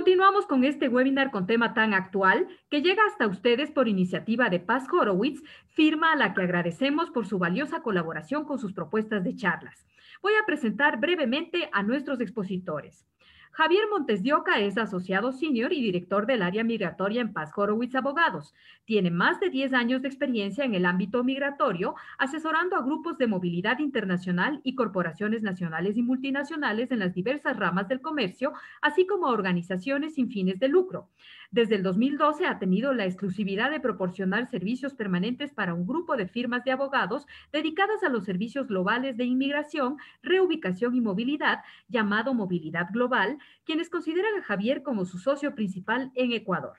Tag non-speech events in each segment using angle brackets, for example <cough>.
Continuamos con este webinar con tema tan actual que llega hasta ustedes por iniciativa de Paz Horowitz, firma a la que agradecemos por su valiosa colaboración con sus propuestas de charlas. Voy a presentar brevemente a nuestros expositores. Javier Montes de es asociado senior y director del área migratoria en Paz Horowitz Abogados. Tiene más de 10 años de experiencia en el ámbito migratorio, asesorando a grupos de movilidad internacional y corporaciones nacionales y multinacionales en las diversas ramas del comercio, así como a organizaciones sin fines de lucro. Desde el 2012 ha tenido la exclusividad de proporcionar servicios permanentes para un grupo de firmas de abogados dedicadas a los servicios globales de inmigración, reubicación y movilidad, llamado Movilidad Global, quienes consideran a Javier como su socio principal en Ecuador.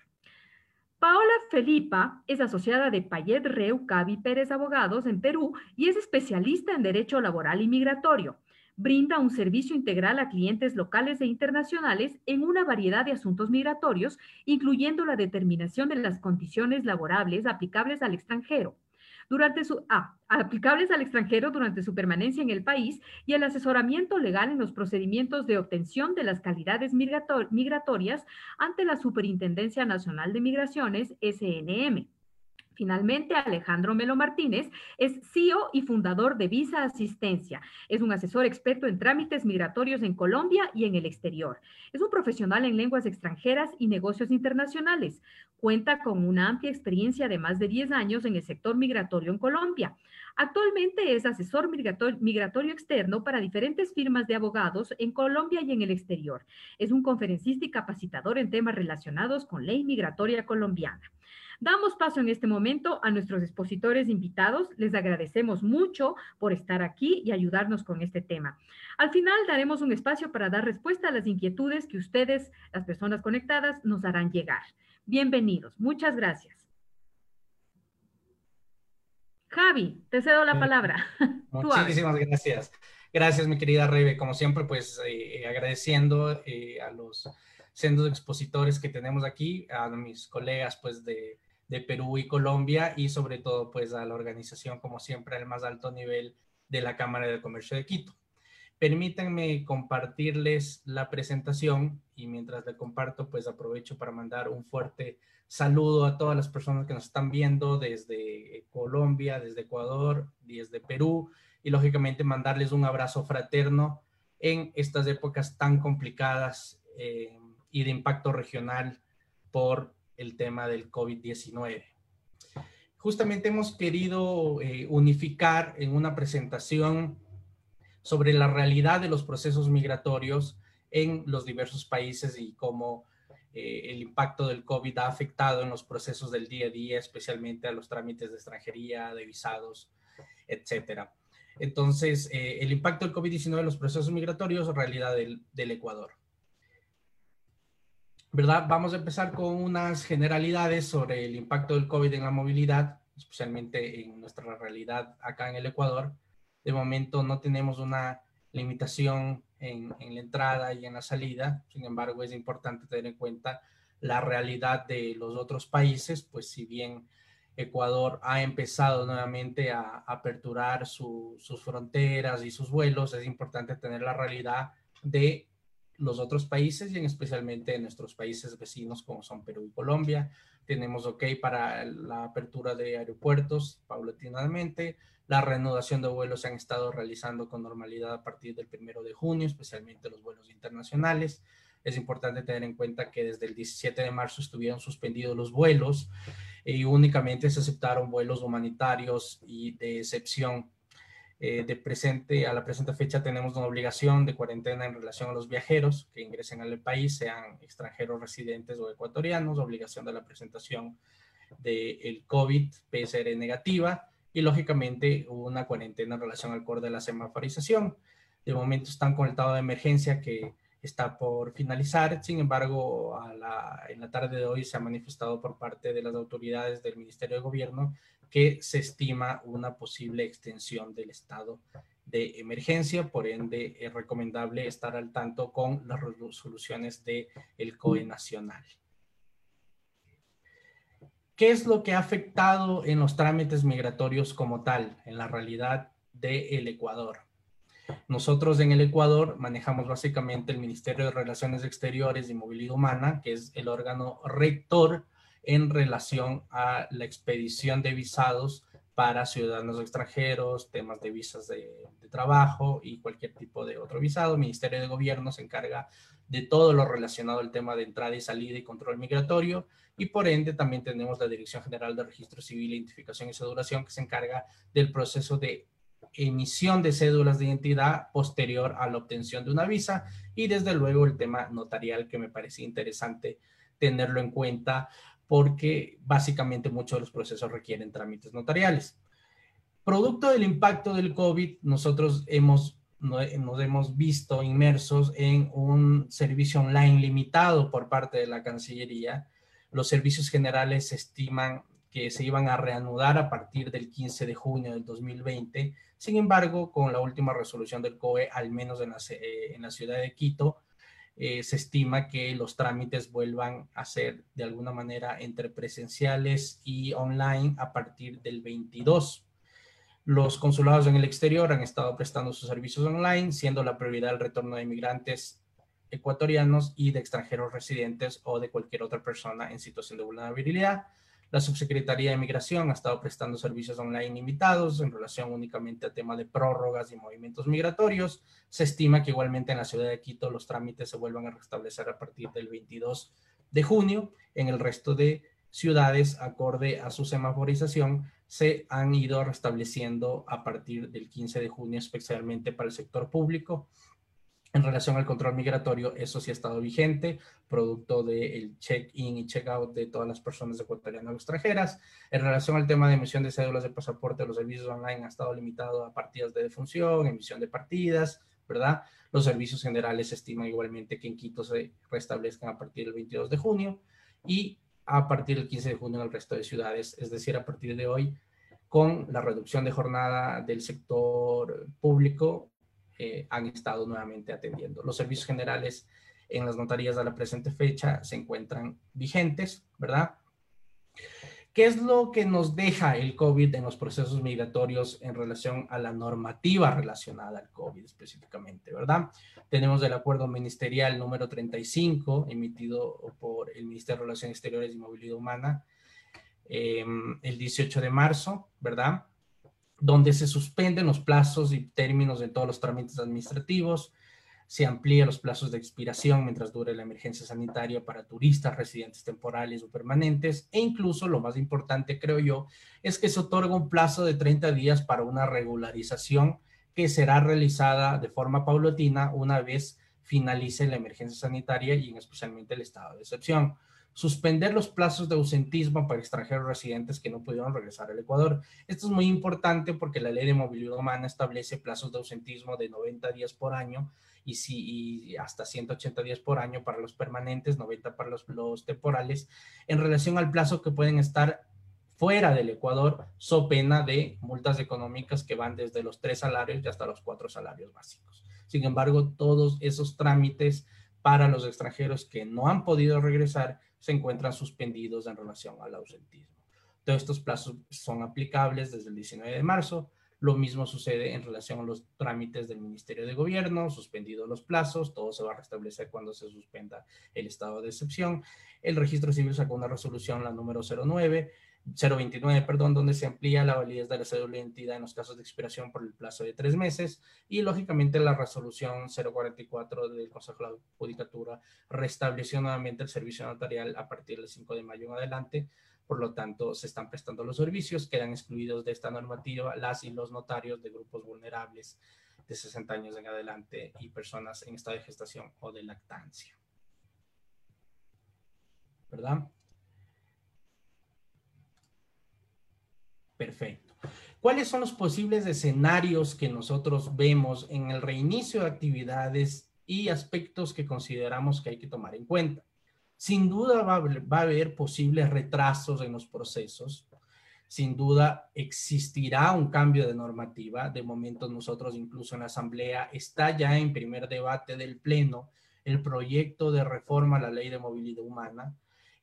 Paola Felipa es asociada de Payet Reu Cavi Pérez Abogados en Perú y es especialista en Derecho Laboral y Migratorio brinda un servicio integral a clientes locales e internacionales en una variedad de asuntos migratorios, incluyendo la determinación de las condiciones laborables aplicables al extranjero. Durante su, ah, aplicables al extranjero durante su permanencia en el país y el asesoramiento legal en los procedimientos de obtención de las calidades migratorias ante la Superintendencia Nacional de Migraciones, SNM. Finalmente, Alejandro Melo Martínez es CEO y fundador de Visa Asistencia. Es un asesor experto en trámites migratorios en Colombia y en el exterior. Es un profesional en lenguas extranjeras y negocios internacionales. Cuenta con una amplia experiencia de más de 10 años en el sector migratorio en Colombia. Actualmente es asesor migratorio, externo para diferentes firmas de abogados en Colombia y en el exterior. Es un conferencista y capacitador en temas relacionados con ley migratoria colombiana. Damos paso en este momento a nuestros expositores invitados. Les agradecemos mucho por estar aquí y ayudarnos con este tema. Al final daremos un espacio para dar respuesta a las inquietudes que ustedes, las personas conectadas, nos harán llegar. Bienvenidos. Muchas gracias. Javi, te cedo la palabra. <laughs> Muchísimas gracias. Gracias, mi querida Rebe. Como siempre, pues eh, agradeciendo eh, a los sendos expositores que tenemos aquí, a mis colegas pues de de Perú y Colombia y sobre todo pues a la organización como siempre al más alto nivel de la Cámara de Comercio de Quito. Permítanme compartirles la presentación y mientras le comparto pues aprovecho para mandar un fuerte saludo a todas las personas que nos están viendo desde Colombia, desde Ecuador, desde Perú y lógicamente mandarles un abrazo fraterno en estas épocas tan complicadas eh, y de impacto regional por el tema del COVID-19. Justamente hemos querido eh, unificar en una presentación sobre la realidad de los procesos migratorios en los diversos países y cómo eh, el impacto del COVID ha afectado en los procesos del día a día, especialmente a los trámites de extranjería, de visados, etcétera. Entonces, eh, el impacto del COVID-19 en los procesos migratorios, realidad del Ecuador. ¿verdad? Vamos a empezar con unas generalidades sobre el impacto del COVID en la movilidad, especialmente en nuestra realidad acá en el Ecuador. De momento no tenemos una limitación en, la entrada y en la salida, sin embargo es importante tener en cuenta la realidad de los otros países, pues si bien Ecuador ha empezado nuevamente a aperturar sus fronteras y sus vuelos, es importante tener la realidad de los otros países y en especialmente en nuestros países vecinos como son Perú y Colombia. Tenemos ok para la apertura de aeropuertos paulatinamente. La reanudación de vuelos se han estado realizando con normalidad a partir del primero de junio, especialmente los vuelos internacionales. Es importante tener en cuenta que desde el 17 de marzo estuvieron suspendidos los vuelos y únicamente se aceptaron vuelos humanitarios y de excepción eh, de presente, a la presente fecha tenemos una obligación de cuarentena en relación a los viajeros que ingresen al país, sean extranjeros residentes o ecuatorianos, obligación de la presentación del COVID PCR negativa y lógicamente una cuarentena en relación al core de la semaforización. De momento están con el estado de emergencia que está por finalizar. Sin embargo, en la tarde de hoy se ha manifestado por parte de las autoridades del Ministerio de Gobierno que se estima una posible extensión del estado de emergencia, por ende es recomendable estar al tanto con las resoluciones del el COE nacional. ¿Qué es lo que ha afectado en los trámites migratorios como tal, en la realidad del Ecuador? Nosotros en el Ecuador manejamos básicamente el Ministerio de Relaciones Exteriores y Movilidad Humana, que es el órgano rector en relación a la expedición de visados para ciudadanos extranjeros, temas de visas de, trabajo y cualquier tipo de otro visado. El Ministerio de Gobierno se encarga de todo lo relacionado al tema de entrada y salida y control migratorio y por ende también tenemos la Dirección General de Registro Civil, Identificación y Cedulación que se encarga del proceso de emisión de cédulas de identidad posterior a la obtención de una visa y desde luego el tema notarial que me parecía interesante tenerlo en cuenta porque básicamente muchos de los procesos requieren trámites notariales. Producto del impacto del COVID, nosotros hemos, nos hemos visto inmersos en un servicio online limitado por parte de la Cancillería. Los servicios generales se estiman que se iban a reanudar a partir del 15 de junio del 2020. Sin embargo, con la última resolución del COE, al menos en la, eh, en la ciudad de Quito, eh, se estima que los trámites vuelvan a ser de alguna manera entre presenciales y online a partir del 22. Los consulados en el exterior han estado prestando sus servicios online, siendo la prioridad el retorno de inmigrantes ecuatorianos y de extranjeros residentes o de cualquier otra persona en situación de vulnerabilidad. La Subsecretaría de Migración ha estado prestando servicios online limitados en relación únicamente a tema de prórrogas y movimientos migratorios. Se estima que igualmente en la ciudad de Quito los trámites se vuelvan a restablecer a partir del 22 de junio. En el resto de ciudades, acorde a su semaforización, se han ido restableciendo a partir del 15 de junio, especialmente para el sector público. En relación al control migratorio, eso sí ha estado vigente, producto del check-in y check-out de todas las personas ecuatorianas o extranjeras. En relación al tema de emisión de cédulas de pasaporte, los servicios online han estado limitados a partidas de defunción, emisión de partidas, ¿verdad? Los servicios generales estiman igualmente que en Quito se restablezcan a partir del 22 de junio y a partir del 15 de junio en el resto de ciudades, es decir, a partir de hoy, con la reducción de jornada del sector público eh, han estado nuevamente atendiendo. Los servicios generales en las notarías a la presente fecha se encuentran vigentes, ¿verdad? ¿Qué es lo que nos deja el COVID en los procesos migratorios en relación a la normativa relacionada al COVID específicamente, verdad? Tenemos el acuerdo ministerial número 35 emitido por el Ministerio de Relaciones Exteriores y Movilidad Humana em, el 18 de marzo, ¿verdad? Donde se suspenden los plazos y términos de todos los trámites administrativos, se amplían los plazos de expiración mientras dure la emergencia sanitaria para turistas, residentes temporales o permanentes, e incluso lo más importante, creo yo, es que se otorga un plazo de 30 días para una regularización que será realizada de forma paulatina una vez finalice la emergencia sanitaria y en especialmente el estado de excepción suspender los plazos de ausentismo para extranjeros residentes que no pudieron regresar al Ecuador. Esto es muy importante porque la ley de movilidad humana establece plazos de ausentismo de 90 días por año y, si, hasta 180 días por año para los permanentes, 90 para los, los temporales, en relación al plazo que pueden estar fuera del Ecuador, so pena de multas económicas que van desde los tres salarios y hasta los cuatro salarios básicos. Sin embargo, todos esos trámites para los extranjeros que no han podido regresar se encuentran suspendidos en relación al ausentismo. Todos estos plazos son aplicables desde el 19 de marzo. Lo mismo sucede en relación a los trámites del Ministerio de Gobierno, suspendidos los plazos, todo se va a restablecer cuando se suspenda el estado de excepción. El registro civil sacó una resolución, la número 09, 029, perdón, donde se amplía la validez de la cédula de identidad en los casos de expiración por el plazo de tres meses y lógicamente la resolución 044 del Consejo de la Judicatura restableció nuevamente el servicio notarial a partir del 5 de mayo en adelante. Por lo tanto, se están prestando los servicios, quedan excluidos de esta normativa las y los notarios de grupos vulnerables de 60 años en adelante y personas en estado de gestación o de lactancia. ¿Verdad? Perfecto. ¿Cuáles son los posibles escenarios que nosotros vemos en el reinicio de actividades y aspectos que consideramos que hay que tomar en cuenta? Sin duda va, a haber posibles retrasos en los procesos. Sin duda existirá un cambio de normativa. De momento nosotros incluso en la Asamblea está ya en primer debate del Pleno el proyecto de reforma a la ley de movilidad humana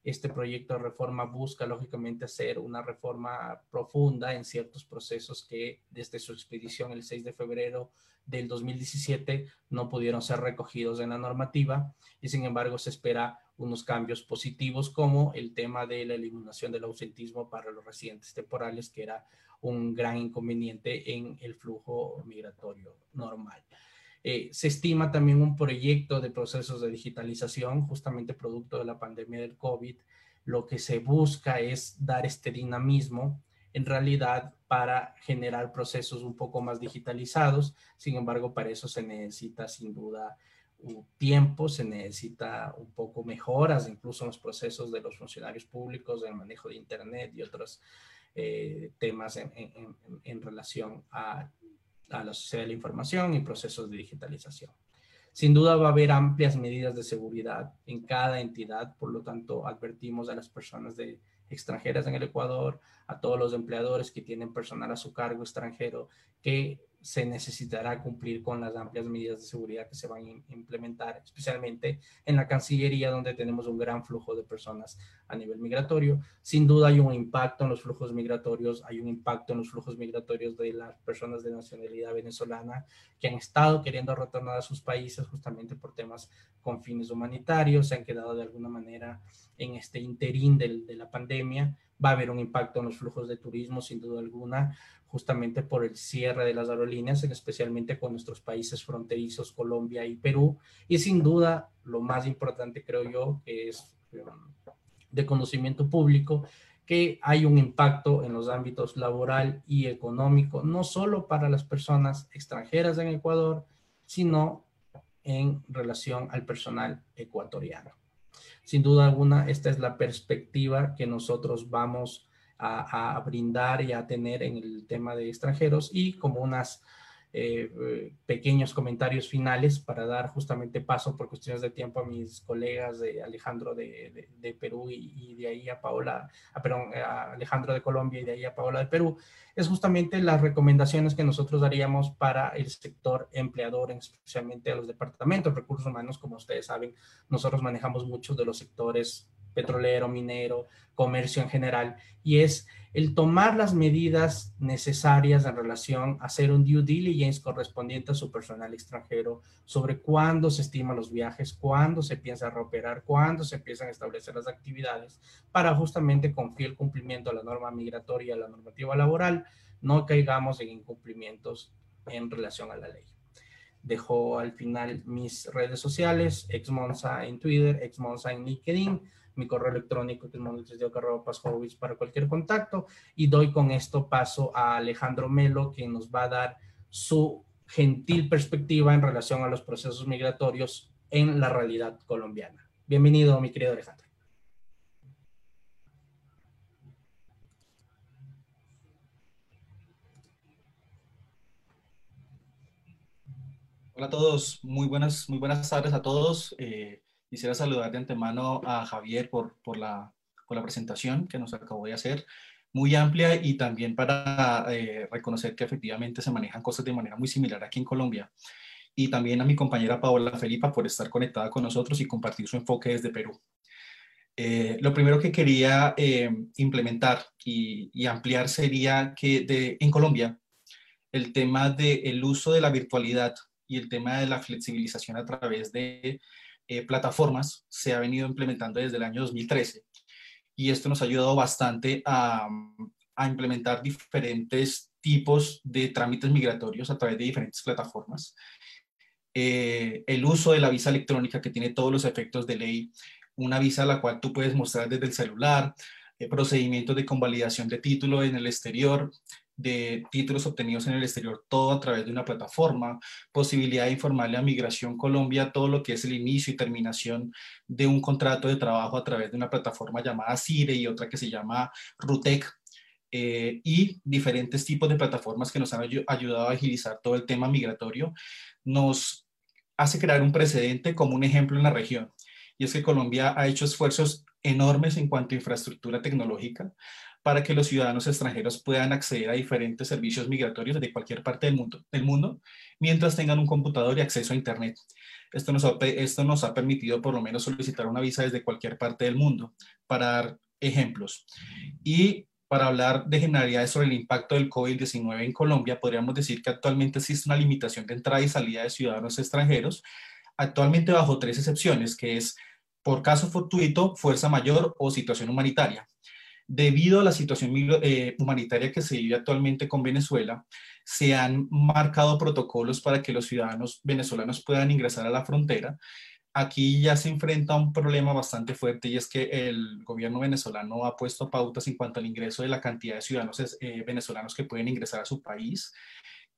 Este proyecto de reforma busca, lógicamente, hacer una reforma profunda en ciertos procesos que desde su expedición el 6 de febrero del 2017 no pudieron ser recogidos en la normativa y sin embargo se espera unos cambios positivos como el tema de la eliminación del ausentismo para los residentes temporales, que era un gran inconveniente en el flujo migratorio normal. Eh, se estima también un proyecto de procesos de digitalización, justamente producto de la pandemia del COVID. Lo que se busca es dar este dinamismo en realidad para generar procesos un poco más digitalizados. Sin embargo, para eso se necesita sin duda tiempo, se necesita un poco mejoras, incluso en los procesos de los funcionarios públicos, del manejo de Internet y otros eh, temas en, relación a, a la sociedad de la información y procesos de digitalización. Sin duda va a haber amplias medidas de seguridad en cada entidad, por lo tanto advertimos a las personas de extranjeras en el Ecuador, a todos los empleadores que tienen personal a su cargo extranjero, que se necesitará cumplir con las amplias medidas de seguridad que se van a implementar, especialmente en la Cancillería, donde tenemos un gran flujo de personas a nivel migratorio. Sin duda hay un impacto en los flujos migratorios, hay un impacto en los flujos migratorios de las personas de nacionalidad venezolana que han estado queriendo retornar a sus países justamente por temas con fines humanitarios, se han quedado de alguna manera en este interín de, de la pandemia. Va a haber un impacto en los flujos de turismo, sin duda alguna justamente por el cierre de las aerolíneas, especialmente con nuestros países fronterizos, Colombia y Perú. Y sin duda, lo más importante creo yo, que es um, de conocimiento público, que hay un impacto en los ámbitos laboral y económico, no solo para las personas extranjeras en Ecuador, sino en relación al personal ecuatoriano. Sin duda alguna, esta es la perspectiva que nosotros vamos a, brindar y a tener en el tema de extranjeros y como unas eh, eh, pequeños comentarios finales para dar justamente paso por cuestiones de tiempo a mis colegas de Alejandro de, de, Perú y, de ahí a Paola, a, perdón, Alejandro de Colombia y de ahí a Paola de Perú, es justamente las recomendaciones que nosotros daríamos para el sector empleador, especialmente a los departamentos de recursos humanos, como ustedes saben, nosotros manejamos muchos de los sectores petrolero, minero, comercio en general, y es el tomar las medidas necesarias en relación a hacer un due diligence correspondiente a su personal extranjero sobre cuándo se estiman los viajes, cuándo se piensa reoperar, cuándo se empiezan a establecer las actividades para justamente con fiel cumplimiento a la norma migratoria, a la normativa laboral, no caigamos en incumplimientos en relación a la ley. Dejo al final mis redes sociales, exmonza en Twitter, exmonza en LinkedIn, mi correo electrónico que es para cualquier contacto y doy con esto paso a Alejandro Melo que nos va a dar su gentil perspectiva en relación a los procesos migratorios en la realidad colombiana. Bienvenido, mi querido Alejandro. Hola a todos, muy buenas, muy buenas tardes a todos. Eh, Quisiera saludar de antemano a Javier por, por, la, por la presentación que nos acabó de hacer, muy amplia y también para eh, reconocer que efectivamente se manejan cosas de manera muy similar aquí en Colombia. Y también a mi compañera Paola Felipa por estar conectada con nosotros y compartir su enfoque desde Perú. Eh, lo primero que quería eh, implementar y, y, ampliar sería que de, en Colombia el tema del uso de la virtualidad y el tema de la flexibilización a través de eh, plataformas se ha venido implementando desde el año 2013 y esto nos ha ayudado bastante a, implementar diferentes tipos de trámites migratorios a través de diferentes plataformas. Eh, el uso de la visa electrónica que tiene todos los efectos de ley, una visa a la cual tú puedes mostrar desde el celular, eh, procedimientos de convalidación de título en el exterior, de títulos obtenidos en el exterior, todo a través de una plataforma, posibilidad de informarle a Migración Colombia todo lo que es el inicio y terminación de un contrato de trabajo a través de una plataforma llamada CIRE y otra que se llama RUTEC, eh, y diferentes tipos de plataformas que nos han ayudado a agilizar todo el tema migratorio, nos hace crear un precedente como un ejemplo en la región. Y es que Colombia ha hecho esfuerzos enormes en cuanto a infraestructura tecnológica para que los ciudadanos extranjeros puedan acceder a diferentes servicios migratorios de cualquier parte del mundo, del mundo mientras tengan un computador y acceso a Internet. Esto nos, ha, esto nos ha permitido por lo menos solicitar una visa desde cualquier parte del mundo, para dar ejemplos. Y para hablar de generalidades sobre el impacto del COVID-19 en Colombia, podríamos decir que actualmente existe una limitación de entrada y salida de ciudadanos extranjeros, actualmente bajo tres excepciones, que es por caso fortuito, fuerza mayor o situación humanitaria. Debido a la situación eh, humanitaria que se vive actualmente con Venezuela, se han marcado protocolos para que los ciudadanos venezolanos puedan ingresar a la frontera. Aquí ya se enfrenta un problema bastante fuerte y es que el gobierno venezolano ha puesto pautas en cuanto al ingreso de la cantidad de ciudadanos eh, venezolanos que pueden ingresar a su país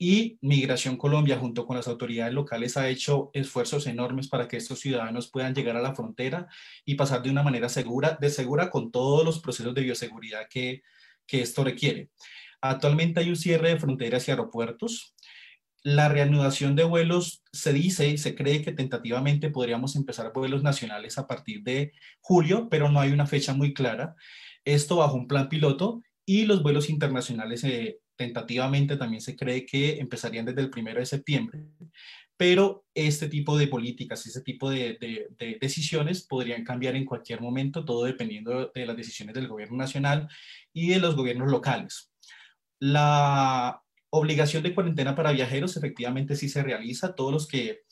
y Migración Colombia, junto con las autoridades locales, ha hecho esfuerzos enormes para que estos ciudadanos puedan llegar a la frontera y pasar de una manera segura, de segura con todos los procesos de bioseguridad que, que esto requiere. Actualmente hay un cierre de fronteras y aeropuertos. La reanudación de vuelos se dice y se cree que tentativamente podríamos empezar vuelos nacionales a partir de julio, pero no hay una fecha muy clara. Esto bajo un plan piloto y los vuelos internacionales eh, tentativamente también se cree que empezarían desde el primero de septiembre. Pero este tipo de políticas, este tipo de, decisiones podrían cambiar en cualquier momento, todo dependiendo de las decisiones del gobierno nacional y de los gobiernos locales. La obligación de cuarentena para viajeros efectivamente sí se realiza. Todos los que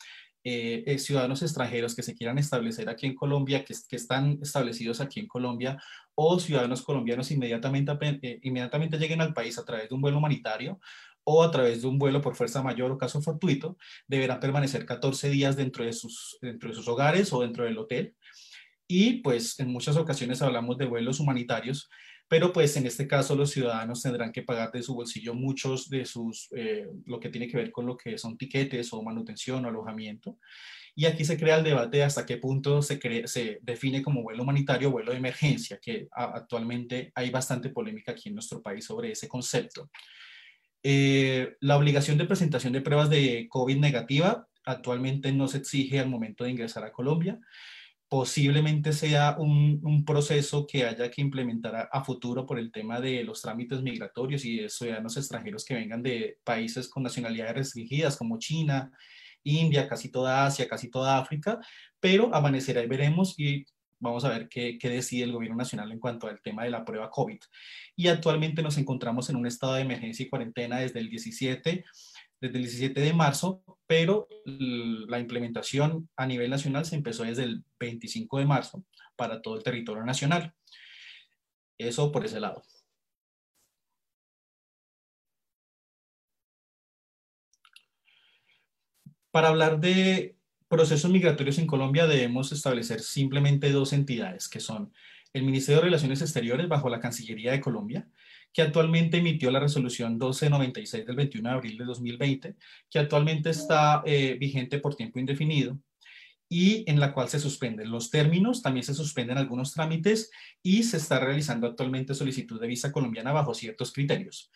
eh, eh, ciudadanos extranjeros que se quieran establecer aquí en Colombia, que, están establecidos aquí en Colombia, o ciudadanos colombianos inmediatamente, eh, inmediatamente lleguen al país a través de un vuelo humanitario o a través de un vuelo por fuerza mayor o caso fortuito, deberán permanecer 14 días dentro de sus, dentro de sus hogares o dentro del hotel. Y pues en muchas ocasiones hablamos de vuelos humanitarios, pero pues en este caso los ciudadanos tendrán que pagar de su bolsillo muchos de sus, eh, lo que tiene que ver con lo que son tiquetes o manutención o alojamiento. Y aquí se crea el debate de hasta qué punto se, define como vuelo humanitario o vuelo de emergencia, que actualmente hay bastante polémica aquí en nuestro país sobre ese concepto. Eh, la obligación de presentación de pruebas de COVID negativa actualmente no se exige al momento de ingresar a Colombia. Posiblemente sea un, un proceso que haya que implementar a, futuro por el tema de los trámites migratorios y de ciudadanos extranjeros que vengan de países con nacionalidades restringidas como China, India, casi toda Asia, casi toda África, pero amanecerá y veremos y vamos a ver qué, qué, decide el gobierno nacional en cuanto al tema de la prueba COVID. Y actualmente nos encontramos en un estado de emergencia y cuarentena desde el 17, desde el 17 de marzo, pero la implementación a nivel nacional se empezó desde el 25 de marzo para todo el territorio nacional. Eso por ese lado. Para hablar de procesos migratorios en Colombia debemos establecer simplemente dos entidades, que son el Ministerio de Relaciones Exteriores bajo la Cancillería de Colombia, que actualmente emitió la resolución 1296 del 21 de abril de 2020, que actualmente está eh, vigente por tiempo indefinido y en la cual se suspenden los términos, también se suspenden algunos trámites y se está realizando actualmente solicitud de visa colombiana bajo ciertos criterios.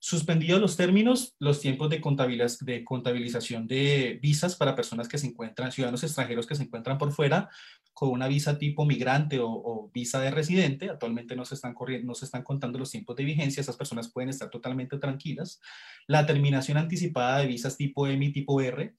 Suspendidos los términos, los tiempos de, contabilización de visas para personas que se encuentran, ciudadanos extranjeros que se encuentran por fuera con una visa tipo migrante o, visa de residente, actualmente no se, están corriendo, no se están contando los tiempos de vigencia, esas personas pueden estar totalmente tranquilas. La terminación anticipada de visas tipo M y tipo R,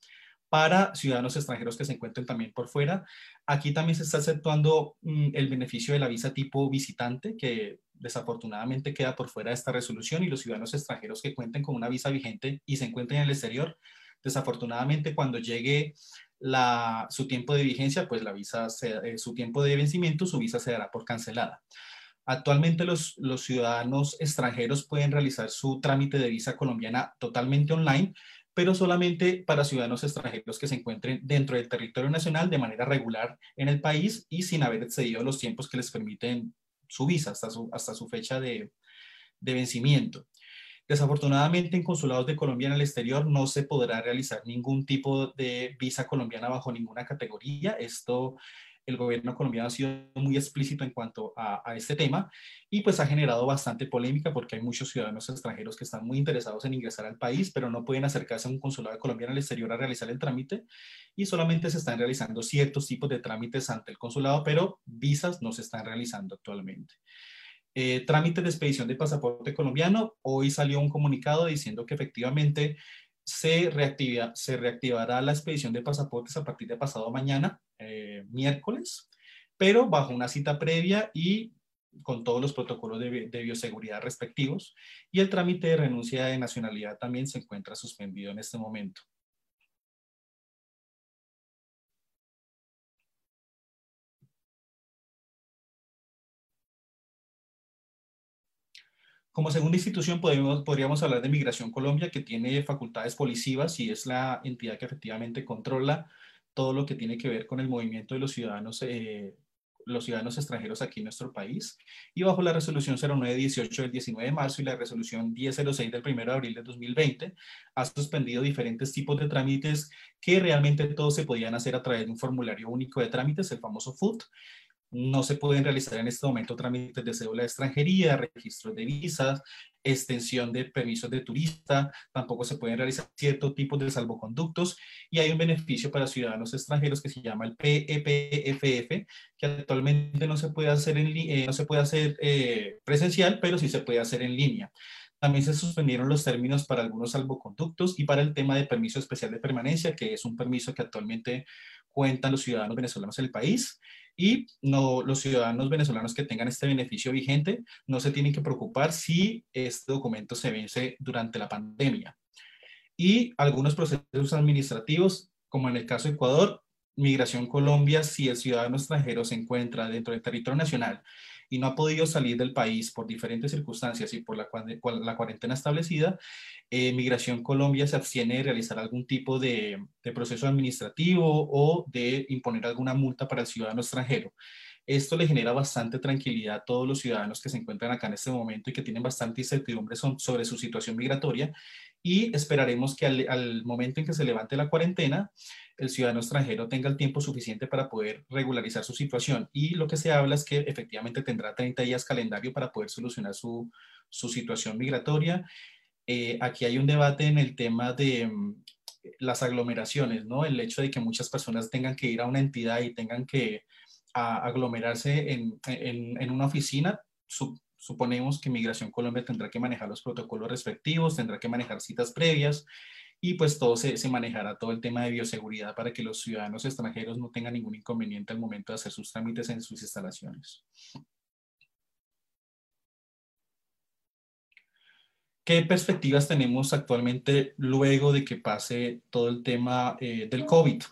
para ciudadanos extranjeros que se encuentren también por fuera. Aquí también se está aceptando mm, el beneficio de la visa tipo visitante, que desafortunadamente queda por fuera de esta resolución, y los ciudadanos extranjeros que cuenten con una visa vigente y se encuentren en el exterior, desafortunadamente cuando llegue su tiempo de vigencia, pues la visa, eh, su tiempo de vencimiento, su visa se dará por cancelada. Actualmente los, ciudadanos extranjeros pueden realizar su trámite de visa colombiana totalmente online, pero solamente para ciudadanos extranjeros que se encuentren dentro del territorio nacional de manera regular en el país y sin haber excedido los tiempos que les permiten su visa hasta su, fecha de vencimiento. Desafortunadamente, en consulados de Colombia en el exterior no se podrá realizar ningún tipo de visa colombiana bajo ninguna categoría. Esto el gobierno colombiano ha sido muy explícito en cuanto a, este tema y pues ha generado bastante polémica porque hay muchos ciudadanos extranjeros que están muy interesados en ingresar al país, pero no pueden acercarse a un consulado de Colombia en el exterior a realizar el trámite y solamente se están realizando ciertos tipos de trámites ante el consulado, pero visas no se están realizando actualmente. Eh, trámite de expedición de pasaporte colombiano. Hoy salió un comunicado diciendo que efectivamente se, reactiva, se reactivará la expedición de pasaportes a partir de pasado mañana, eh, miércoles, pero bajo una cita previa y con todos los protocolos de, de, bioseguridad respectivos. Y el trámite de renuncia de nacionalidad también se encuentra suspendido en este momento. Como segunda institución podemos, podríamos hablar de Migración Colombia, que tiene facultades policivas y es la entidad que efectivamente controla todo lo que tiene que ver con el movimiento de los ciudadanos, eh, los ciudadanos extranjeros aquí en nuestro país. Y bajo la resolución 0918 del 19 de marzo y la resolución 1006 del 1 de abril de 2020, ha suspendido diferentes tipos de trámites que realmente todos se podían hacer a través de un formulario único de trámites, el famoso FUT, no se pueden realizar en este momento trámites de cédula de extranjería, registros de visas, extensión de permisos de turista, tampoco se pueden realizar ciertos tipos de salvoconductos y hay un beneficio para ciudadanos extranjeros que se llama el PEPFF, que actualmente no se puede hacer, en, eh, no se puede hacer eh, presencial, pero sí se puede hacer en línea. También se suspendieron los términos para algunos salvoconductos y para el tema de permiso especial de permanencia, que es un permiso que actualmente cuentan los ciudadanos venezolanos en el país y no, los ciudadanos venezolanos que tengan este beneficio vigente no se tienen que preocupar si este documento se vence durante la pandemia. Y algunos procesos administrativos, como en el caso de Ecuador, Migración Colombia, si el ciudadano extranjero se encuentra dentro del territorio nacional y no ha podido salir del país por diferentes circunstancias y por la, cuarentena establecida, eh, Migración Colombia se abstiene de realizar algún tipo de, de proceso administrativo o de imponer alguna multa para el ciudadano extranjero. Esto le genera bastante tranquilidad a todos los ciudadanos que se encuentran acá en este momento y que tienen bastante incertidumbre sobre su situación migratoria y esperaremos que al, momento en que se levante la cuarentena, el ciudadano extranjero tenga el tiempo suficiente para poder regularizar su situación. Y lo que se habla es que efectivamente tendrá 30 días calendario para poder solucionar su, su situación migratoria. Eh, aquí hay un debate en el tema de mm, las aglomeraciones, ¿no? El hecho de que muchas personas tengan que ir a una entidad y tengan que aglomerarse en, en, una oficina, suponemos que Migración Colombia tendrá que manejar los protocolos respectivos, tendrá que manejar citas previas y pues todo se, se, manejará, todo el tema de bioseguridad para que los ciudadanos extranjeros no tengan ningún inconveniente al momento de hacer sus trámites en sus instalaciones. ¿Qué perspectivas tenemos actualmente luego de que pase todo el tema eh, del COVID?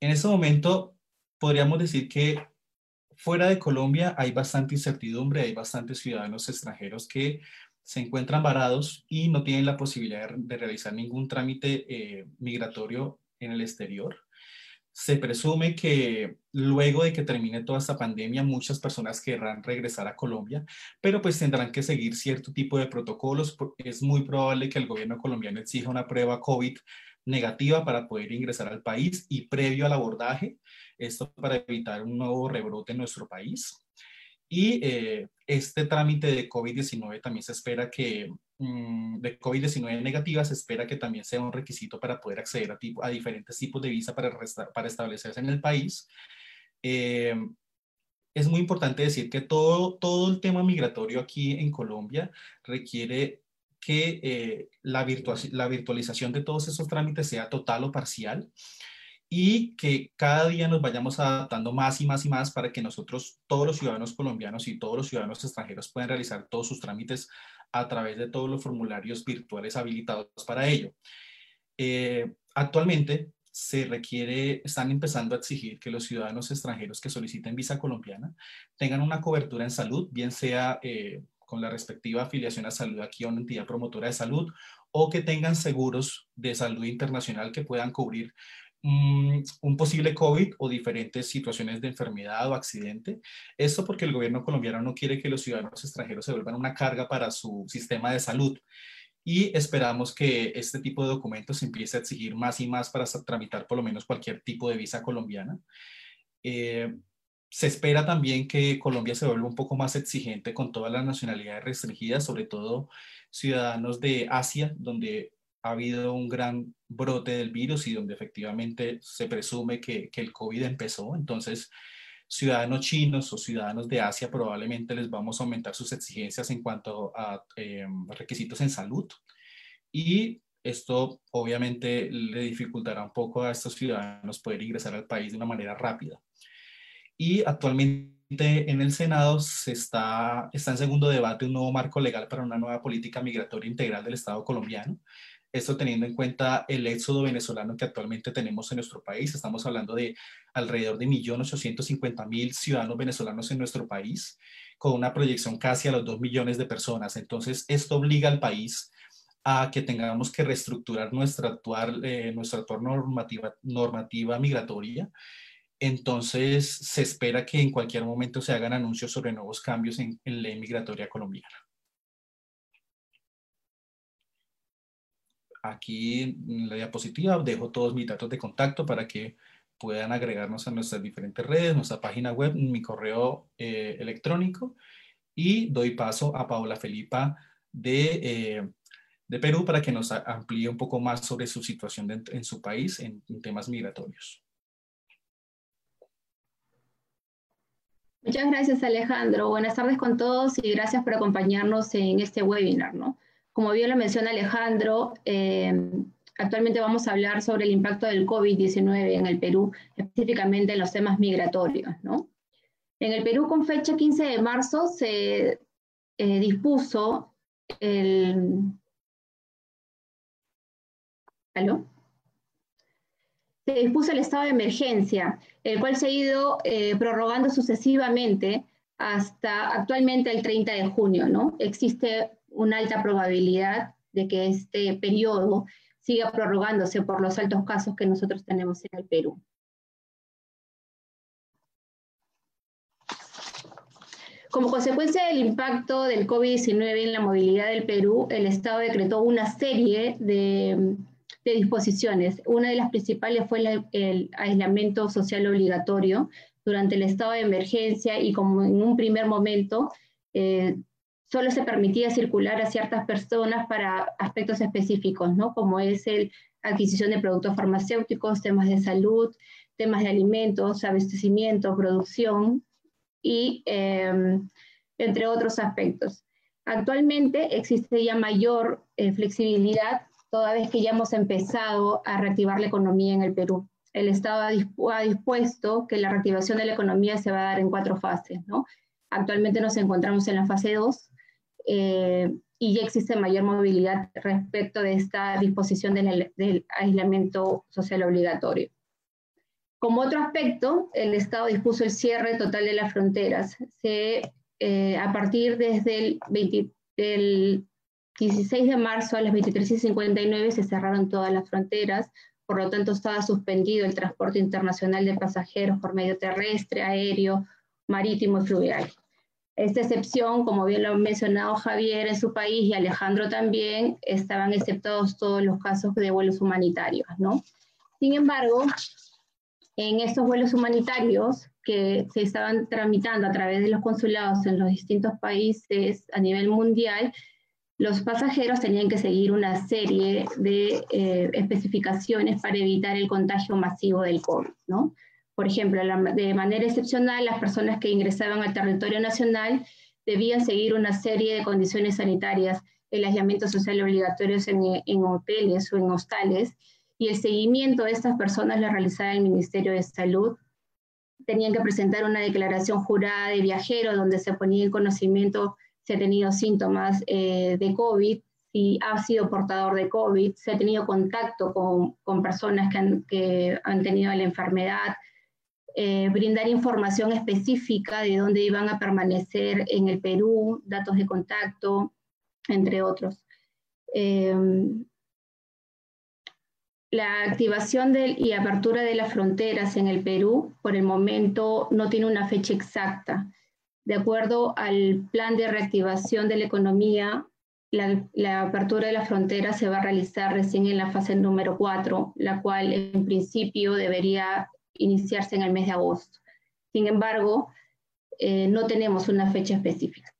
En este momento podríamos decir que fuera de Colombia hay bastante incertidumbre, hay bastantes ciudadanos extranjeros que se encuentran varados y no tienen la posibilidad de, realizar ningún trámite eh, migratorio en el exterior. Se presume que luego de que termine toda esta pandemia, muchas personas querrán regresar a Colombia, pero pues tendrán que seguir cierto tipo de protocolos. Es muy probable que el gobierno colombiano exija una prueba COVID negativa para poder ingresar al país y previo al abordaje, esto para evitar un nuevo rebrote en nuestro país. Y eh, este trámite de COVID-19 también se espera que, mm, de COVID-19 negativa, se espera que también sea un requisito para poder acceder a, diferentes tipos de visa para, establecerse en el país. Eh, es muy importante decir que todo, todo el tema migratorio aquí en Colombia requiere que eh, la, la virtualización de todos esos trámites sea total o parcial y que cada día nos vayamos adaptando más y más y más para que nosotros, todos los ciudadanos colombianos y todos los ciudadanos extranjeros puedan realizar todos sus trámites a través de todos los formularios virtuales habilitados para ello. Eh, actualmente se requiere, están empezando a exigir que los ciudadanos extranjeros que soliciten visa colombiana tengan una cobertura en salud, bien sea eh, con la respectiva afiliación a salud aquí a una entidad promotora de salud o que tengan seguros de salud internacional que puedan cubrir un posible COVID o diferentes situaciones de enfermedad o accidente. Esto porque el gobierno colombiano no quiere que los ciudadanos extranjeros se vuelvan una carga para su sistema de salud. Y esperamos que este tipo de documentos se empiece a exigir más y más para tramitar por lo menos cualquier tipo de visa colombiana. Eh, se espera también que Colombia se vuelva un poco más exigente con todas las nacionalidades restringidas, sobre todo ciudadanos de Asia, donde ha habido un gran brote del virus y donde efectivamente se presume que, que el COVID empezó. Entonces, ciudadanos chinos o ciudadanos de Asia, probablemente les vamos a aumentar sus exigencias en cuanto a em, requisitos en salud. Y esto obviamente le dificultará un poco a estos ciudadanos poder ingresar al país de una manera rápida. Y actualmente en el Senado se está, está en segundo debate un nuevo marco legal para una nueva política migratoria integral del Estado colombiano. Esto teniendo en cuenta el éxodo venezolano que actualmente tenemos en nuestro país. Estamos hablando de alrededor de 1.850.000 ciudadanos venezolanos en nuestro país, con una proyección casi a los 2 millones de personas. Entonces, esto obliga al país a que tengamos que reestructurar nuestra actual, eh, nuestra actual normativa, normativa migratoria entonces, se espera que en cualquier momento se hagan anuncios sobre nuevos cambios en, la ley migratoria colombiana. Aquí en la diapositiva dejo todos mis datos de contacto para que puedan agregarnos a nuestras diferentes redes, nuestra página web, mi correo eh, electrónico y doy paso a Paola Felipa de, eh, de Perú para que nos amplíe un poco más sobre su situación en su país en temas migratorios. Muchas gracias, Alejandro. Buenas tardes con todos y gracias por acompañarnos en este webinar. ¿no? Como bien lo menciona Alejandro, eh, actualmente vamos a hablar sobre el impacto del COVID-19 en el Perú, específicamente en los temas migratorios. ¿no? En el Perú, con fecha 15 de marzo, se eh, dispuso el... ¿Aló? se dispuso el estado de emergencia, el cual se ha ido eh, prorrogando sucesivamente hasta actualmente el 30 de junio, ¿no? Existe una alta probabilidad de que este periodo siga prorrogándose por los altos casos que nosotros tenemos en el Perú. Como consecuencia del impacto del COVID-19 en la movilidad del Perú, el Estado decretó una serie de disposiciones. Una de las principales fue el, aislamiento social obligatorio durante el estado de emergencia y como en un primer momento eh, solo se permitía circular a ciertas personas para aspectos específicos, ¿no? como es la adquisición de productos farmacéuticos, temas de salud, temas de alimentos, abastecimiento, producción y em, entre otros aspectos. Actualmente existe ya mayor eh, flexibilidad toda vez que ya hemos empezado a reactivar la economía en el Perú. El Estado ha dispuesto que la reactivación de la economía se va a dar en cuatro fases. ¿no? Actualmente nos encontramos en la fase 2 eh, y ya existe mayor movilidad respecto de esta disposición del, aislamiento social obligatorio. Como otro aspecto, el Estado dispuso el cierre total de las fronteras. Se, eh, a partir desde el, 20, del 16 de marzo a las 23.59 se cerraron todas las fronteras, por lo tanto estaba suspendido el transporte internacional de pasajeros por medio terrestre, aéreo, marítimo y fluvial. Esta excepción, como bien lo ha mencionado Javier en su país y Alejandro también, estaban exceptados todos los casos de vuelos humanitarios, ¿no? Sin embargo, en estos vuelos humanitarios que se estaban tramitando a través de los consulados en los distintos países a nivel mundial, los pasajeros tenían que seguir una serie de eh, especificaciones para evitar el contagio masivo del COVID, ¿no? Por ejemplo, de manera excepcional, las personas que ingresaban al territorio nacional debían seguir una serie de condiciones sanitarias, el aislamiento social obligatorio en, en hoteles o en hostales, y el seguimiento de estas personas lo realizaba el Ministerio de Salud. Tenían que presentar una declaración jurada de viajero donde se ponía en conocimiento si ha tenido síntomas eh, de COVID, si ha sido portador de COVID, si ha tenido contacto con, con personas que han, que han, tenido la enfermedad, eh, brindar información específica de dónde iban a permanecer en el Perú, datos de contacto, entre otros. Em, la activación y apertura de las fronteras en el Perú, por el momento, no tiene una fecha exacta. De acuerdo al plan de reactivación de la economía, la, apertura de la frontera se va a realizar recién en la fase número 4, la cual en principio debería iniciarse en el mes de agosto. Sin embargo, eh, no tenemos una fecha específica.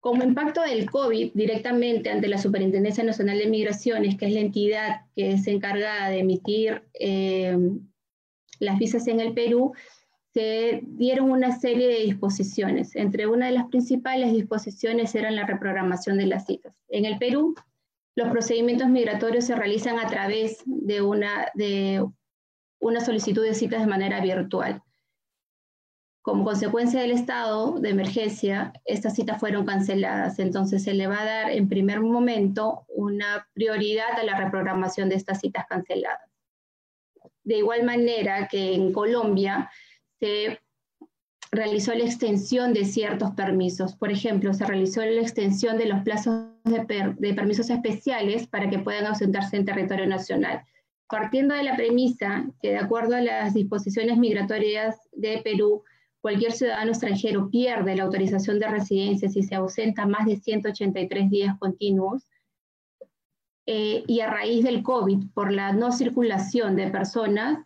Como impacto del COVID directamente ante la Superintendencia Nacional de Migraciones, que es la entidad que es encargada de emitir eh, las visas en el Perú, se dieron una serie de disposiciones. Entre una de las principales disposiciones eran la reprogramación de las citas. En el Perú, los procedimientos migratorios se realizan a través de una, de una solicitud de citas de manera virtual. Como consecuencia del estado de emergencia, estas citas fueron canceladas, entonces se le va a dar en primer momento una prioridad a la reprogramación de estas citas canceladas. De igual manera que en Colombia se realizó la extensión de ciertos permisos. Por ejemplo, se realizó la extensión de los plazos de, permisos especiales para que puedan ausentarse en territorio nacional. Partiendo de la premisa que de acuerdo a las disposiciones migratorias de Perú, cualquier ciudadano extranjero pierde la autorización de residencia si se ausenta más de 183 días continuos, eh, y a raíz del COVID, por la no circulación de personas,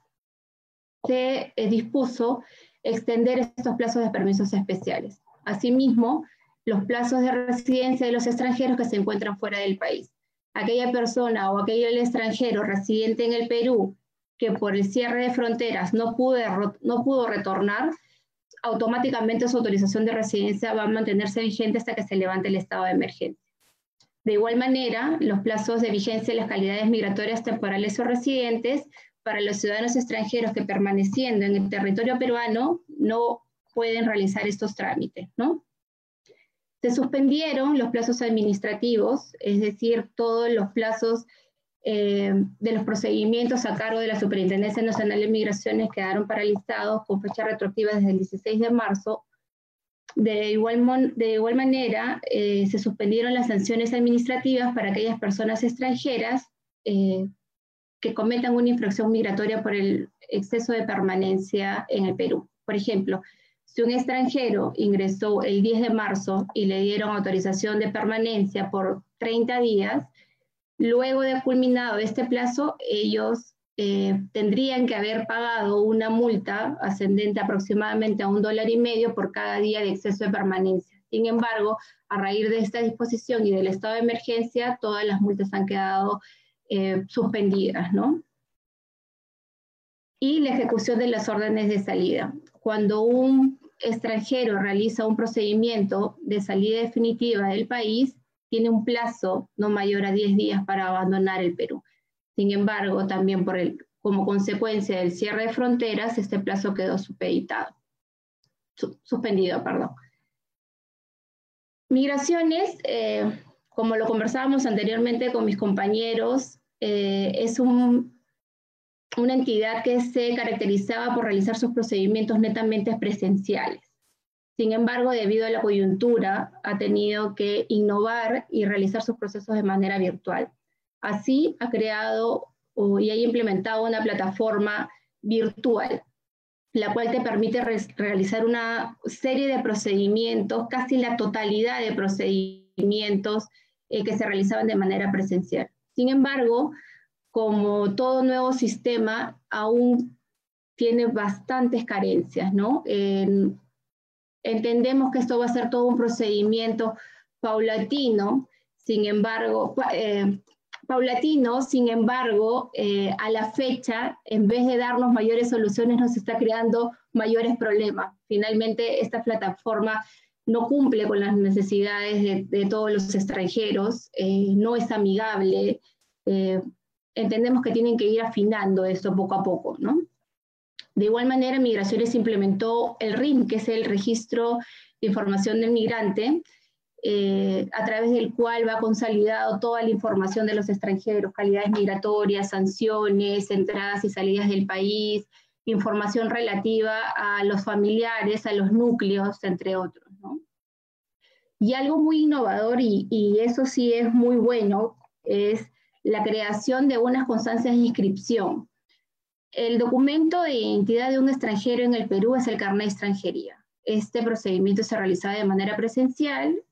se eh, dispuso extender estos plazos de permisos especiales. Asimismo, los plazos de residencia de los extranjeros que se encuentran fuera del país. Aquella persona o aquel extranjero residente en el Perú que por el cierre de fronteras no, no pudo retornar, automáticamente su autorización de residencia va a mantenerse vigente hasta que se levante el estado de emergencia. De igual manera, los plazos de vigencia de las calidades migratorias temporales o residentes para los ciudadanos extranjeros que permaneciendo en el territorio peruano no pueden realizar estos trámites, ¿no? Se suspendieron los plazos administrativos, es decir, todos los plazos eh, de los procedimientos a cargo de la Superintendencia Nacional de Migraciones quedaron paralizados con fecha retroactiva desde el 16 de marzo. De igual, de igual manera, eh, se suspendieron las sanciones administrativas para aquellas personas extranjeras eh, que cometan una infracción migratoria por el exceso de permanencia en el Perú. Por ejemplo, si un extranjero ingresó el 10 de marzo y le dieron autorización de permanencia por 30 días, luego de culminado este plazo, ellos eh, tendrían que haber pagado una multa ascendente aproximadamente a un dólar y medio por cada día de exceso de permanencia. Sin embargo, a raíz de esta disposición y del estado de emergencia, todas las multas han quedado eh, suspendidas, ¿no? Y la ejecución de las órdenes de salida. Cuando un extranjero realiza un procedimiento de salida definitiva del país, tiene un plazo no mayor a 10 días para abandonar el Perú. Sin embargo, también por el, como consecuencia del cierre de fronteras, este plazo quedó supeditado, suspendido. Perdón. Migraciones, eh, como lo conversábamos anteriormente con mis compañeros, eh, es una entidad que se caracterizaba por realizar sus procedimientos netamente presenciales. Sin embargo, debido a la coyuntura, ha tenido que innovar y realizar sus procesos de manera virtual. Así ha creado y ha implementado una plataforma virtual, la cual te permite realizar una serie de procedimientos, casi la totalidad de procedimientos eh, que se realizaban de manera presencial. Sin embargo, como todo nuevo sistema, aún tiene bastantes carencias, ¿no? entendemos que esto va a ser todo un procedimiento paulatino, sin embargo, eh, paulatino, sin embargo, eh, a la fecha, en vez de darnos mayores soluciones, nos está creando mayores problemas. Finalmente, esta plataforma no cumple con las necesidades de, todos los extranjeros, eh, no es amigable. Eh, entendemos que tienen que ir afinando esto poco a poco, ¿no? De igual manera, Migraciones implementó el RIM, que es el Registro de Información del Migrante, eh, a través del cual va consolidado toda la información de los extranjeros, calidades migratorias, sanciones, entradas y salidas del país, información relativa a los familiares, a los núcleos, entre otros. Y algo muy innovador, y, eso sí es muy bueno, es la creación de unas constancias de inscripción. El documento de identidad de un extranjero en el Perú es el carnet de extranjería. Este procedimiento se realizaba de manera presencial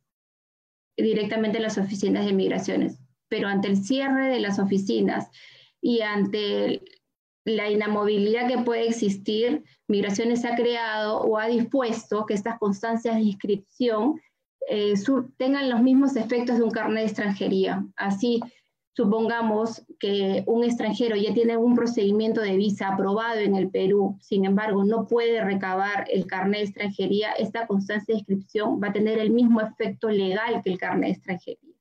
directamente en las oficinas de migraciones, pero ante el cierre de las oficinas y ante la inamovilidad que puede existir, Migraciones ha creado o ha dispuesto que estas constancias de inscripción eh, tengan los mismos efectos de un carnet de extranjería. Así, Supongamos que un extranjero ya tiene un procedimiento de visa aprobado en el Perú, sin embargo, no puede recabar el carnet de extranjería, esta constancia de inscripción va a tener el mismo efecto legal que el carnet de extranjería.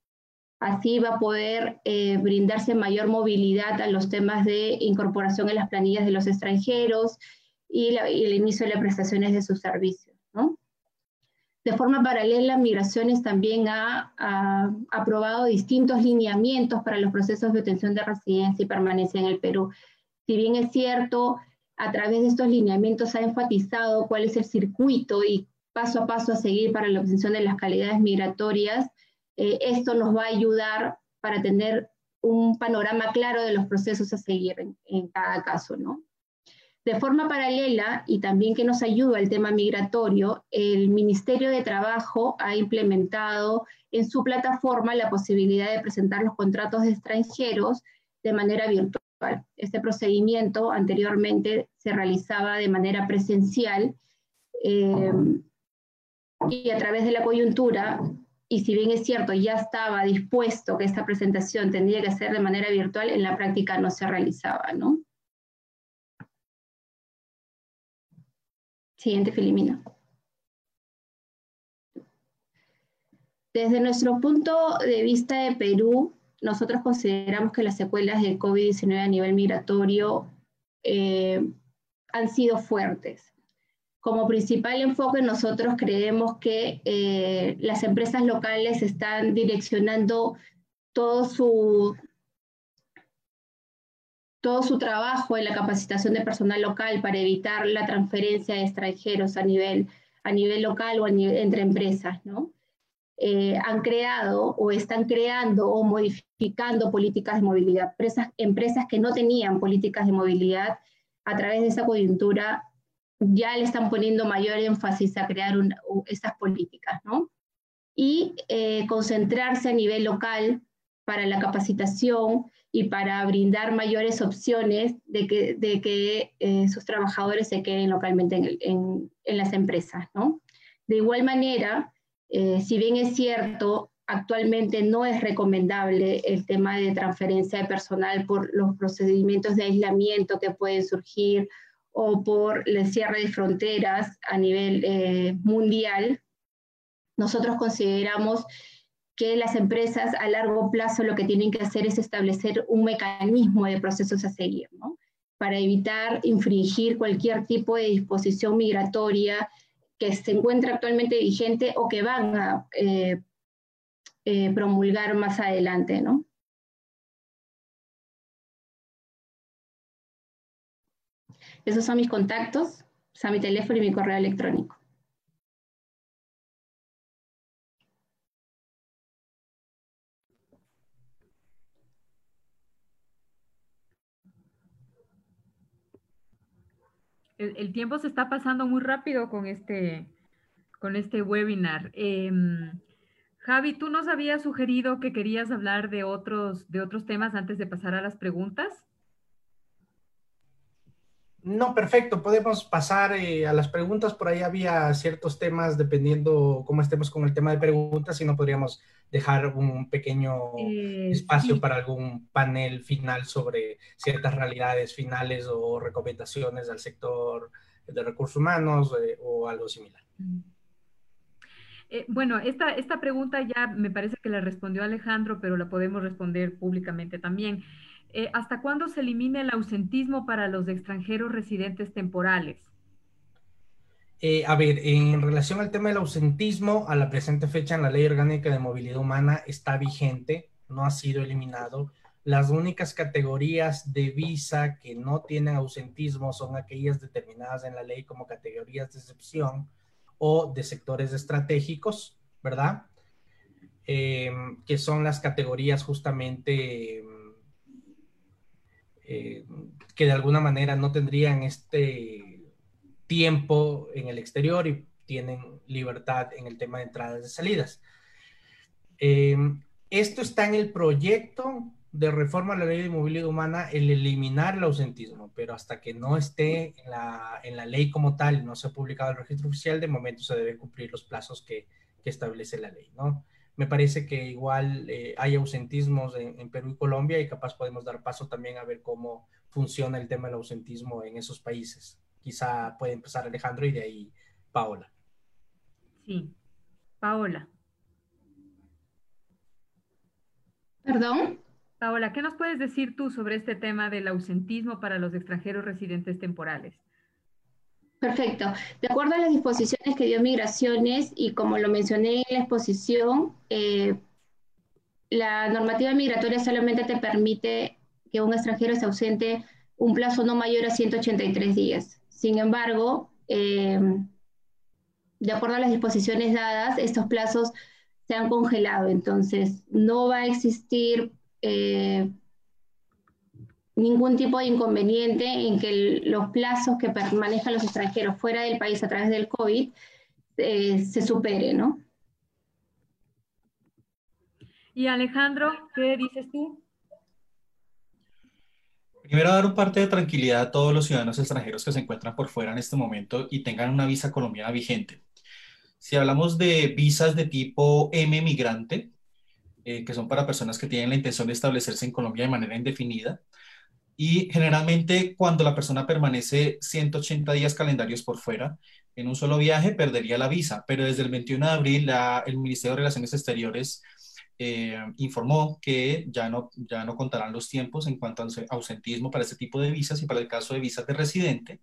Así va a poder eh, brindarse mayor movilidad a los temas de incorporación en las planillas de los extranjeros y, y el inicio de las prestaciones de sus servicios. De forma paralela, Migraciones también ha, aprobado distintos lineamientos para los procesos de obtención de residencia y permanencia en el Perú. Si bien es cierto, a través de estos lineamientos ha enfatizado cuál es el circuito y paso a paso a seguir para la obtención de las calidades migratorias, eh, esto nos va a ayudar para tener un panorama claro de los procesos a seguir en, en cada caso, ¿no? De forma paralela, y también que nos ayuda el tema migratorio, el Ministerio de Trabajo ha implementado en su plataforma la posibilidad de presentar los contratos de extranjeros de manera virtual. Este procedimiento anteriormente se realizaba de manera presencial eh, y a través de la coyuntura, y si bien es cierto, ya estaba dispuesto que esta presentación tendría que ser de manera virtual, en la práctica no se realizaba, ¿no? Siguiente, Filimina. Desde nuestro punto de vista de Perú, nosotros consideramos que las secuelas del COVID-19 a nivel migratorio eh, han sido fuertes. Como principal enfoque, nosotros creemos que eh, las empresas locales están direccionando todo su, todo su trabajo en la capacitación de personal local para evitar la transferencia de extranjeros a nivel, a nivel local o entre empresas, ¿no? Eh, han creado o están creando o modificando políticas de movilidad. Empresas, que no tenían políticas de movilidad a través de esa coyuntura ya le están poniendo mayor énfasis a crear esas políticas, ¿no? Y eh, concentrarse a nivel local para la capacitación y para brindar mayores opciones de que, de que eh, sus trabajadores se queden localmente en, en, las empresas. ¿no? De igual manera, eh, si bien es cierto, actualmente no es recomendable el tema de transferencia de personal por los procedimientos de aislamiento que pueden surgir o por el cierre de fronteras a nivel eh, mundial, nosotros consideramos que las empresas a largo plazo lo que tienen que hacer es establecer un mecanismo de procesos a seguir, ¿no? Para evitar infringir cualquier tipo de disposición migratoria que se encuentra actualmente vigente o que van a eh, eh, promulgar más adelante, ¿no? Esos son mis contactos, o sea, mi teléfono y mi correo electrónico. El, tiempo se está pasando muy rápido con este, con este webinar. Em, Javi, ¿tú nos habías sugerido que querías hablar de otros, de otros temas antes de pasar a las preguntas? No, perfecto. Podemos pasar eh, a las preguntas. Por ahí había ciertos temas, dependiendo cómo estemos con el tema de preguntas, si no podríamos dejar un pequeño eh, espacio para algún panel final sobre ciertas realidades finales o recomendaciones al sector de recursos humanos eh, o algo similar. Eh, bueno, esta, esta pregunta ya me parece que la respondió Alejandro, pero la podemos responder públicamente también. ¿Hasta cuándo se elimina el ausentismo para los extranjeros residentes temporales? Eh, a ver, en relación al tema del ausentismo, a la presente fecha en la Ley Orgánica de Movilidad Humana está vigente, no ha sido eliminado. Las únicas categorías de visa que no tienen ausentismo son aquellas determinadas en la ley como categorías de excepción o de sectores estratégicos, ¿verdad? Em, que son las categorías justamente eh, que de alguna manera no tendrían este tiempo en el exterior y tienen libertad en el tema de entradas y salidas. Em, esto está en el proyecto de reforma a la ley de movilidad humana, el eliminar el ausentismo, pero hasta que no esté en la, ley como tal, no se ha publicado el registro oficial, de momento se deben cumplir los plazos que establece la ley, ¿no? Me parece que igual eh, hay ausentismos en, Perú y Colombia y capaz podemos dar paso también a ver cómo funciona el tema del ausentismo en esos países. Quizá puede empezar Alejandro y de ahí Paola. Sí, Paola. ¿Perdón? Paola, ¿qué nos puedes decir tú sobre este tema del ausentismo para los extranjeros residentes temporales? Perfecto. De acuerdo a las disposiciones que dio Migraciones y como lo mencioné en la exposición, eh, la normativa migratoria solamente te permite que un extranjero se ausente un plazo no mayor a 183 días. Sin embargo, eh, de acuerdo a las disposiciones dadas, estos plazos se han congelado, entonces no va a existir eh, ningún tipo de inconveniente en que los plazos que permanezcan los extranjeros fuera del país a través del COVID eh, se supere, ¿no? Y Alejandro, ¿qué dices tú? Primero, dar un parte de tranquilidad a todos los ciudadanos extranjeros que se encuentran por fuera en este momento y tengan una visa colombiana vigente. Si hablamos de visas de tipo M migrante, eh, que son para personas que tienen la intención de establecerse en Colombia de manera indefinida, y generalmente cuando la persona permanece 180 días calendarios por fuera, en un solo viaje perdería la visa, pero desde el 21 de abril el Ministerio de Relaciones Exteriores eh, informó que ya no, ya no contarán los tiempos en cuanto al ausentismo para este tipo de visas y para el caso de visas de residente.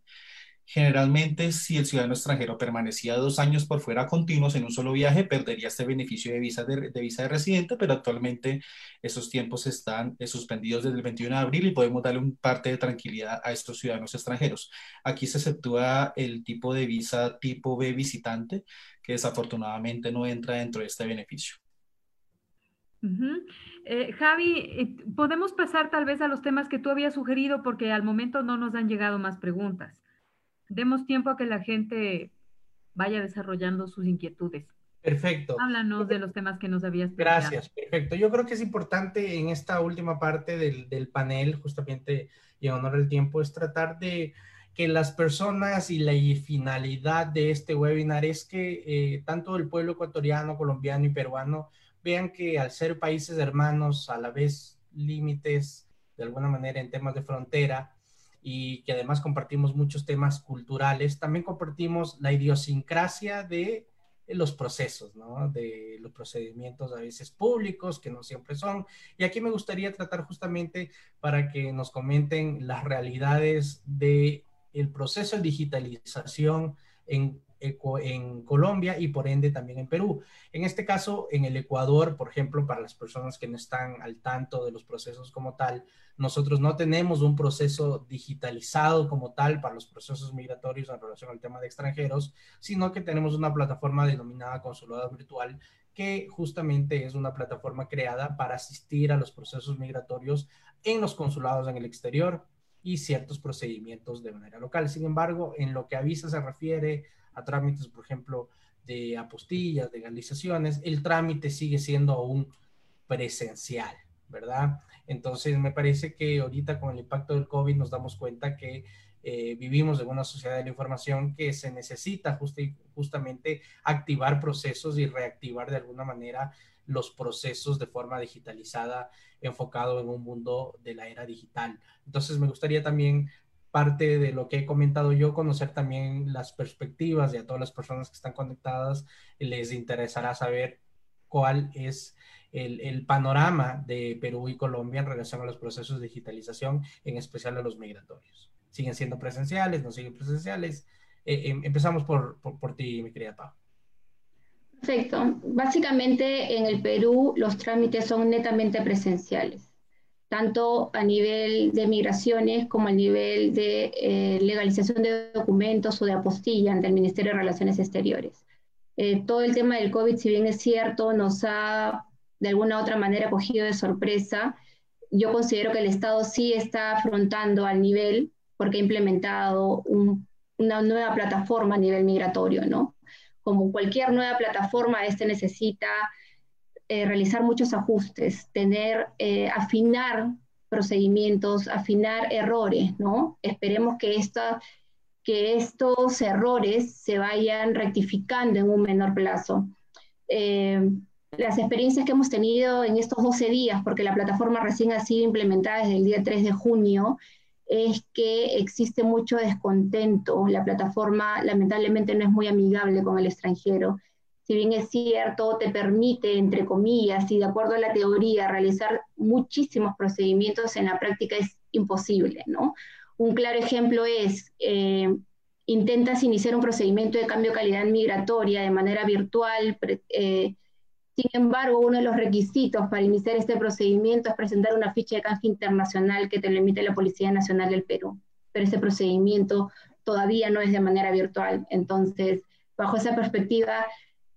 Generalmente, si el ciudadano extranjero permanecía dos años por fuera continuos en un solo viaje, perdería este beneficio de visa de, visa de residente, pero actualmente esos tiempos están eh, suspendidos desde el 21 de abril y podemos darle un parte de tranquilidad a estos ciudadanos extranjeros. Aquí se exceptúa el tipo de visa tipo B visitante, que desafortunadamente no entra dentro de este beneficio. Eh, Javi, eh, podemos pasar tal vez a los temas que tú habías sugerido porque al momento no nos han llegado más preguntas demos tiempo a que la gente vaya desarrollando sus inquietudes. Perfecto. Háblanos de los temas que nos habías preguntado. Gracias, perfecto. Yo creo que es importante en esta última parte del, panel, justamente y en honor al tiempo, es tratar de que las personas y la finalidad de este webinar es que eh, tanto el pueblo ecuatoriano, colombiano y peruano vean que al ser países hermanos, a la vez límites de alguna manera en temas de frontera, y que además compartimos muchos temas culturales, también compartimos la idiosincrasia de los procesos. De los procedimientos a veces públicos, que no siempre son. Y aquí me gustaría tratar justamente para que nos comenten las realidades del el proceso de digitalización en en Colombia y por ende también en Perú. En este caso, en el Ecuador, por ejemplo, para las personas que no están al tanto de los procesos como tal, nosotros no tenemos un proceso digitalizado como tal para los procesos migratorios en relación al tema de extranjeros, sino que tenemos una plataforma denominada Consulado Virtual que justamente es una plataforma creada para asistir a los procesos migratorios en los consulados en el exterior y ciertos procedimientos de manera local. Sin embargo, en lo que a visa se refiere, a trámites, por ejemplo, de apostillas, legalizaciones, el trámite sigue siendo aún presencial, ¿verdad? Entonces, me parece que ahorita con el impacto del COVID nos damos cuenta que eh, vivimos en una sociedad de la información que se necesita justamente activar procesos y reactivar de alguna manera los procesos de forma digitalizada enfocado en un mundo de la era digital. Entonces, me gustaría también parte de lo que he comentado yo, conocer también las perspectivas de a todas las personas que están conectadas, les interesará saber cuál es el, panorama de Perú y Colombia en relación a los procesos de digitalización, en especial a los migratorios. ¿Siguen siendo presenciales? ¿No siguen presenciales? Eh, em, empezamos por, por, por, ti, mi querida Pau. Perfecto. Básicamente en el Perú los trámites son netamente presenciales tanto a nivel de migraciones como a nivel de eh, legalización de documentos o de apostilla ante el Ministerio de Relaciones Exteriores. Eh, todo el tema del COVID, si bien es cierto, nos ha de alguna u otra manera cogido de sorpresa. Yo considero que el Estado sí está afrontando al nivel porque ha implementado una nueva plataforma a nivel migratorio, ¿no? Como cualquier nueva plataforma, este necesita eh, realizar muchos ajustes, tener, eh, afinar procedimientos, afinar errores, ¿no? Esperemos que, esta, que estos errores se vayan rectificando en un menor plazo. Eh, las experiencias que hemos tenido en estos 12 días, porque la plataforma recién ha sido implementada desde el día 3 de junio, es que existe mucho descontento. La plataforma lamentablemente no es muy amigable con el extranjero. Si bien es cierto, te permite, entre comillas, y de acuerdo a la teoría, realizar muchísimos procedimientos, en la práctica es imposible, ¿no? Un claro ejemplo es, eh, intentas iniciar un procedimiento de cambio de calidad migratoria de manera virtual, eh, sin embargo, uno de los requisitos para iniciar este procedimiento es presentar una ficha de canje internacional que te lo emite la Policía Nacional del Perú. Pero ese procedimiento todavía no es de manera virtual. Entonces, bajo esa perspectiva,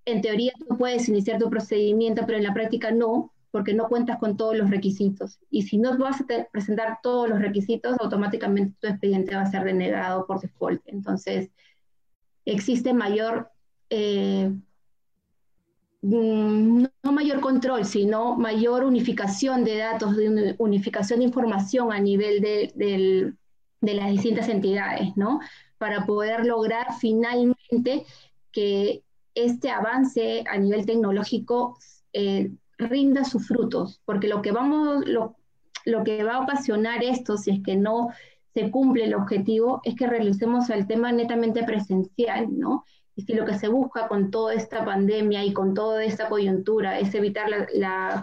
en teoría tú puedes iniciar tu procedimiento, pero en la práctica no, porque no cuentas con todos los requisitos. Y si no vas a presentar todos los requisitos, automáticamente tu expediente va a ser denegado por default. Entonces, existe mayor eh, no mayor control, sino mayor unificación de datos, de unificación de información a nivel de, las distintas entidades, ¿no? Para poder lograr finalmente que este avance a nivel tecnológico eh, rinda sus frutos, porque lo que, vamos, lo, lo que va a ocasionar esto, si es que no se cumple el objetivo, es que realicemos el tema netamente presencial, ¿no? Y si lo que se busca con toda esta pandemia y con toda esta coyuntura es evitar la,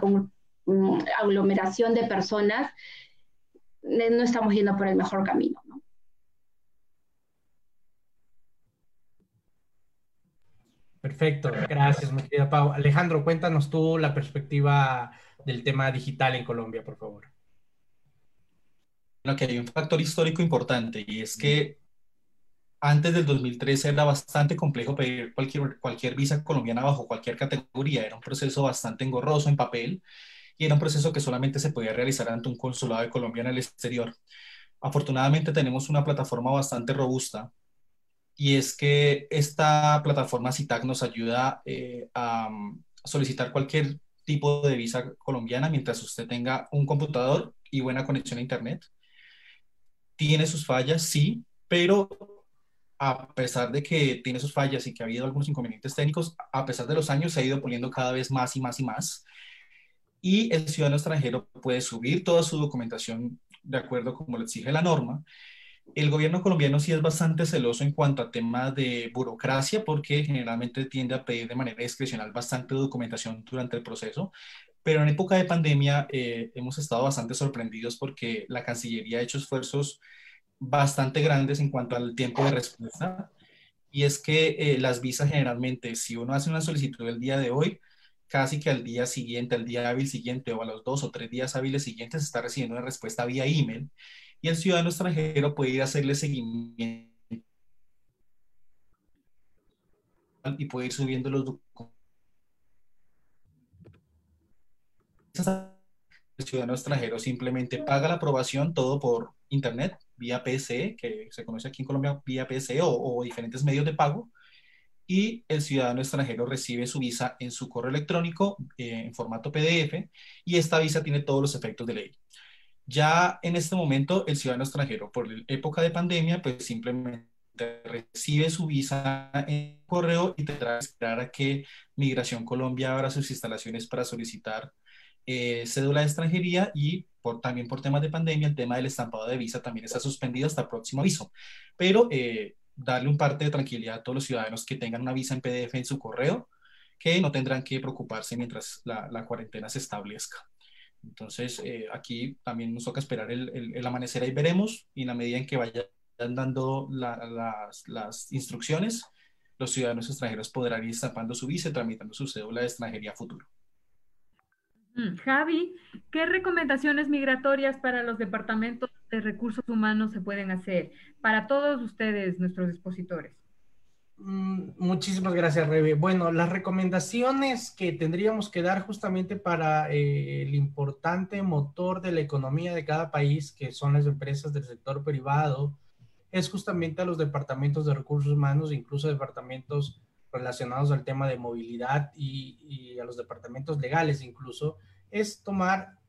mm, aglomeración de personas, eh, no estamos yendo por el mejor camino. Perfecto, gracias, mi querida Pau. Alejandro, cuéntanos tú la perspectiva del tema digital en Colombia, por favor. Bueno, que hay un factor histórico importante y es que antes del 2013 era bastante complejo pedir cualquier, cualquier visa colombiana bajo cualquier categoría. Era un proceso bastante engorroso en papel y era un proceso que solamente se podía realizar ante un consulado de Colombia en el exterior. Afortunadamente tenemos una plataforma bastante robusta y es que esta plataforma CITAC nos ayuda eh, a solicitar cualquier tipo de visa colombiana mientras usted tenga un computador y buena conexión a Internet. Tiene sus fallas, sí, pero a pesar de que tiene sus fallas y que ha habido algunos inconvenientes técnicos, a pesar de los años se ha ido poniendo cada vez más y más y más. Y el ciudadano extranjero puede subir toda su documentación de acuerdo como le exige la norma. El gobierno colombiano sí es bastante celoso en cuanto a temas de burocracia porque generalmente tiende a pedir de manera discrecional bastante documentación durante el proceso, pero en época de pandemia eh, hemos estado bastante sorprendidos porque la Cancillería ha hecho esfuerzos bastante grandes en cuanto al tiempo de respuesta. Y es que eh, las visas generalmente, si uno hace una solicitud el día de hoy, casi que al día siguiente, al día hábil siguiente o a los dos o tres días hábiles siguientes está recibiendo una respuesta vía email y el ciudadano extranjero puede ir a hacerle seguimiento y puede ir subiendo los documentos. El ciudadano extranjero simplemente paga la aprobación todo por internet vía PC, que se conoce aquí en Colombia vía PC o, diferentes medios de pago, y el ciudadano extranjero recibe su visa en su correo electrónico eh, en formato PDF y esta visa tiene todos los efectos de ley. Ya en este momento el ciudadano extranjero por época de pandemia pues simplemente recibe su visa en correo y tendrá que esperar a que Migración Colombia abra sus instalaciones para solicitar eh, cédula de extranjería y por, también por temas de pandemia, el tema del estampado de visa también está suspendido hasta el próximo aviso. Pero eh, darle un parte de tranquilidad a todos los ciudadanos que tengan una visa en PDF en su correo, que no tendrán que preocuparse mientras la, la cuarentena se establezca. Entonces, eh, aquí también nos toca esperar el, el, amanecer, ahí veremos, y en la medida en que vayan dando las, las, instrucciones, los ciudadanos extranjeros podrán ir estampando su visa y tramitando su cédula de extranjería futuro. Mm, Javi, ¿qué recomendaciones migratorias para los departamentos de recursos humanos se pueden hacer para todos ustedes, nuestros expositores? Mm, muchísimas gracias, Rebe. Bueno, las recomendaciones que tendríamos que dar justamente para eh, el importante motor de la economía de cada país, que son las empresas del sector privado, es justamente a los departamentos de recursos humanos, incluso departamentos relacionados al tema de movilidad y, a los departamentos legales incluso, es tomar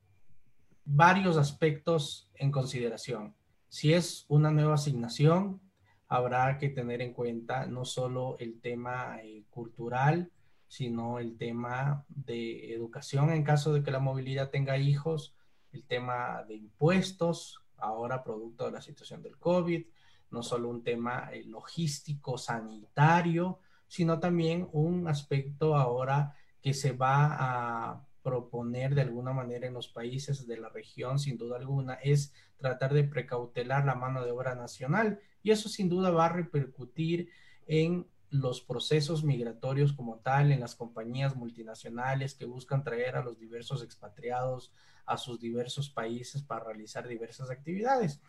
varios aspectos en consideración. Si es una nueva asignación, habrá que tener en cuenta no solo el tema eh, cultural, sino el tema de educación en caso de que la movilidad tenga hijos, el tema de impuestos, ahora producto de la situación del COVID, no solo un tema eh, logístico, sanitario, sino también un aspecto ahora que se va a proponer de alguna manera en los países de la región, sin duda alguna, es tratar de precautelar la mano de obra nacional y eso sin duda va a repercutir en los procesos migratorios como tal, en las compañías multinacionales que buscan traer a los diversos expatriados a sus diversos países para realizar diversas actividades.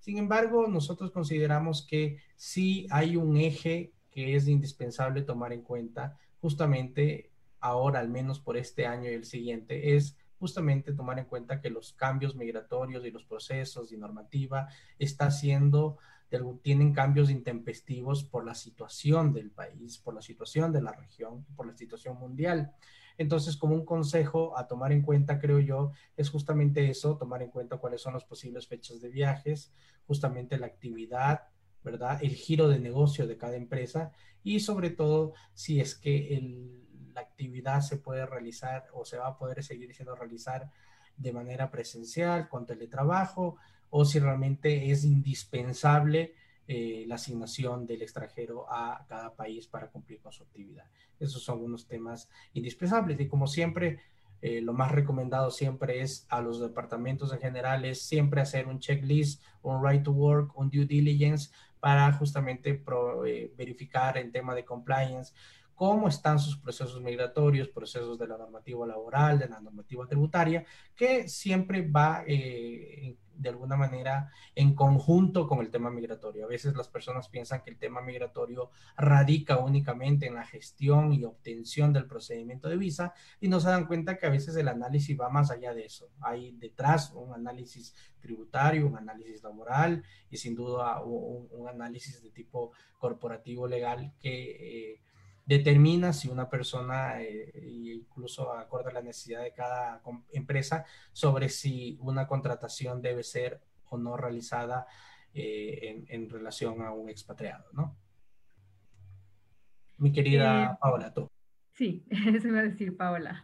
Sin embargo, nosotros consideramos que sí hay un eje que es indispensable tomar en cuenta justamente ahora, al menos por este año y el siguiente, es justamente tomar en cuenta que los cambios migratorios y los procesos y normativa está haciendo tienen cambios intempestivos por la situación del país, por la situación de la región, por la situación mundial. Entonces, como un consejo a tomar en cuenta, creo yo, es justamente eso, tomar en cuenta cuáles son las posibles fechas de viajes, justamente la actividad, ¿verdad? El giro de negocio de cada empresa y sobre todo si es que la actividad se puede realizar o se va a poder seguir siendo realizar de manera presencial, con teletrabajo, o si realmente es indispensable eh, la asignación del extranjero a cada país para cumplir con su actividad. Esos son unos temas indispensables y como siempre, eh, lo más recomendado siempre es a los departamentos en general es siempre hacer un checklist, un right to work, un due diligence para justamente eh, verificar en tema de compliance cómo están sus procesos migratorios, procesos de la normativa laboral, de la normativa tributaria, que siempre va eh, de alguna manera en conjunto con el tema migratorio. A veces las personas piensan que el tema migratorio radica únicamente en la gestión y obtención del procedimiento de visa y no se dan cuenta que a veces el análisis va más allá de eso. Hay detrás un análisis tributario, un análisis laboral y sin duda un, análisis de tipo corporativo legal que... Eh, determina si una persona, eh, incluso acorde a la necesidad de cada empresa, sobre si una contratación debe ser o no realizada eh, en, relación a un expatriado, ¿no? Mi querida eh, Paola, tú. Sí, <laughs> eso iba a decir Paola.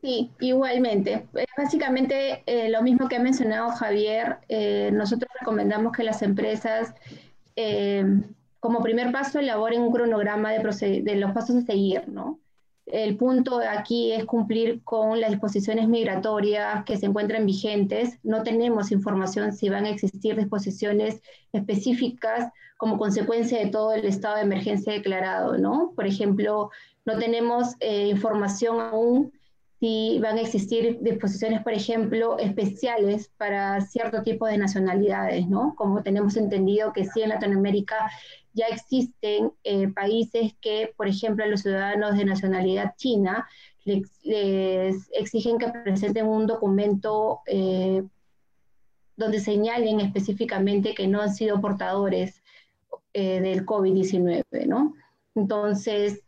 Sí, igualmente. Básicamente lo mismo que ha mencionado Javier, nosotros recomendamos que las empresas eh, como primer paso, elaboren un cronograma de, de, los pasos a seguir, ¿no? El punto aquí es cumplir con las disposiciones migratorias que se encuentran vigentes. No tenemos información si van a existir disposiciones específicas como consecuencia de todo el estado de emergencia declarado, ¿no? Por ejemplo, no tenemos eh, información aún si van a existir disposiciones, por ejemplo, especiales para cierto tipo de nacionalidades, ¿no? Como tenemos entendido que sí en Latinoamérica ya existen eh, países que, por ejemplo, a los ciudadanos de nacionalidad china les, exigen que presenten un documento eh, donde señalen específicamente que no han sido portadores eh, del COVID-19, ¿no? Entonces,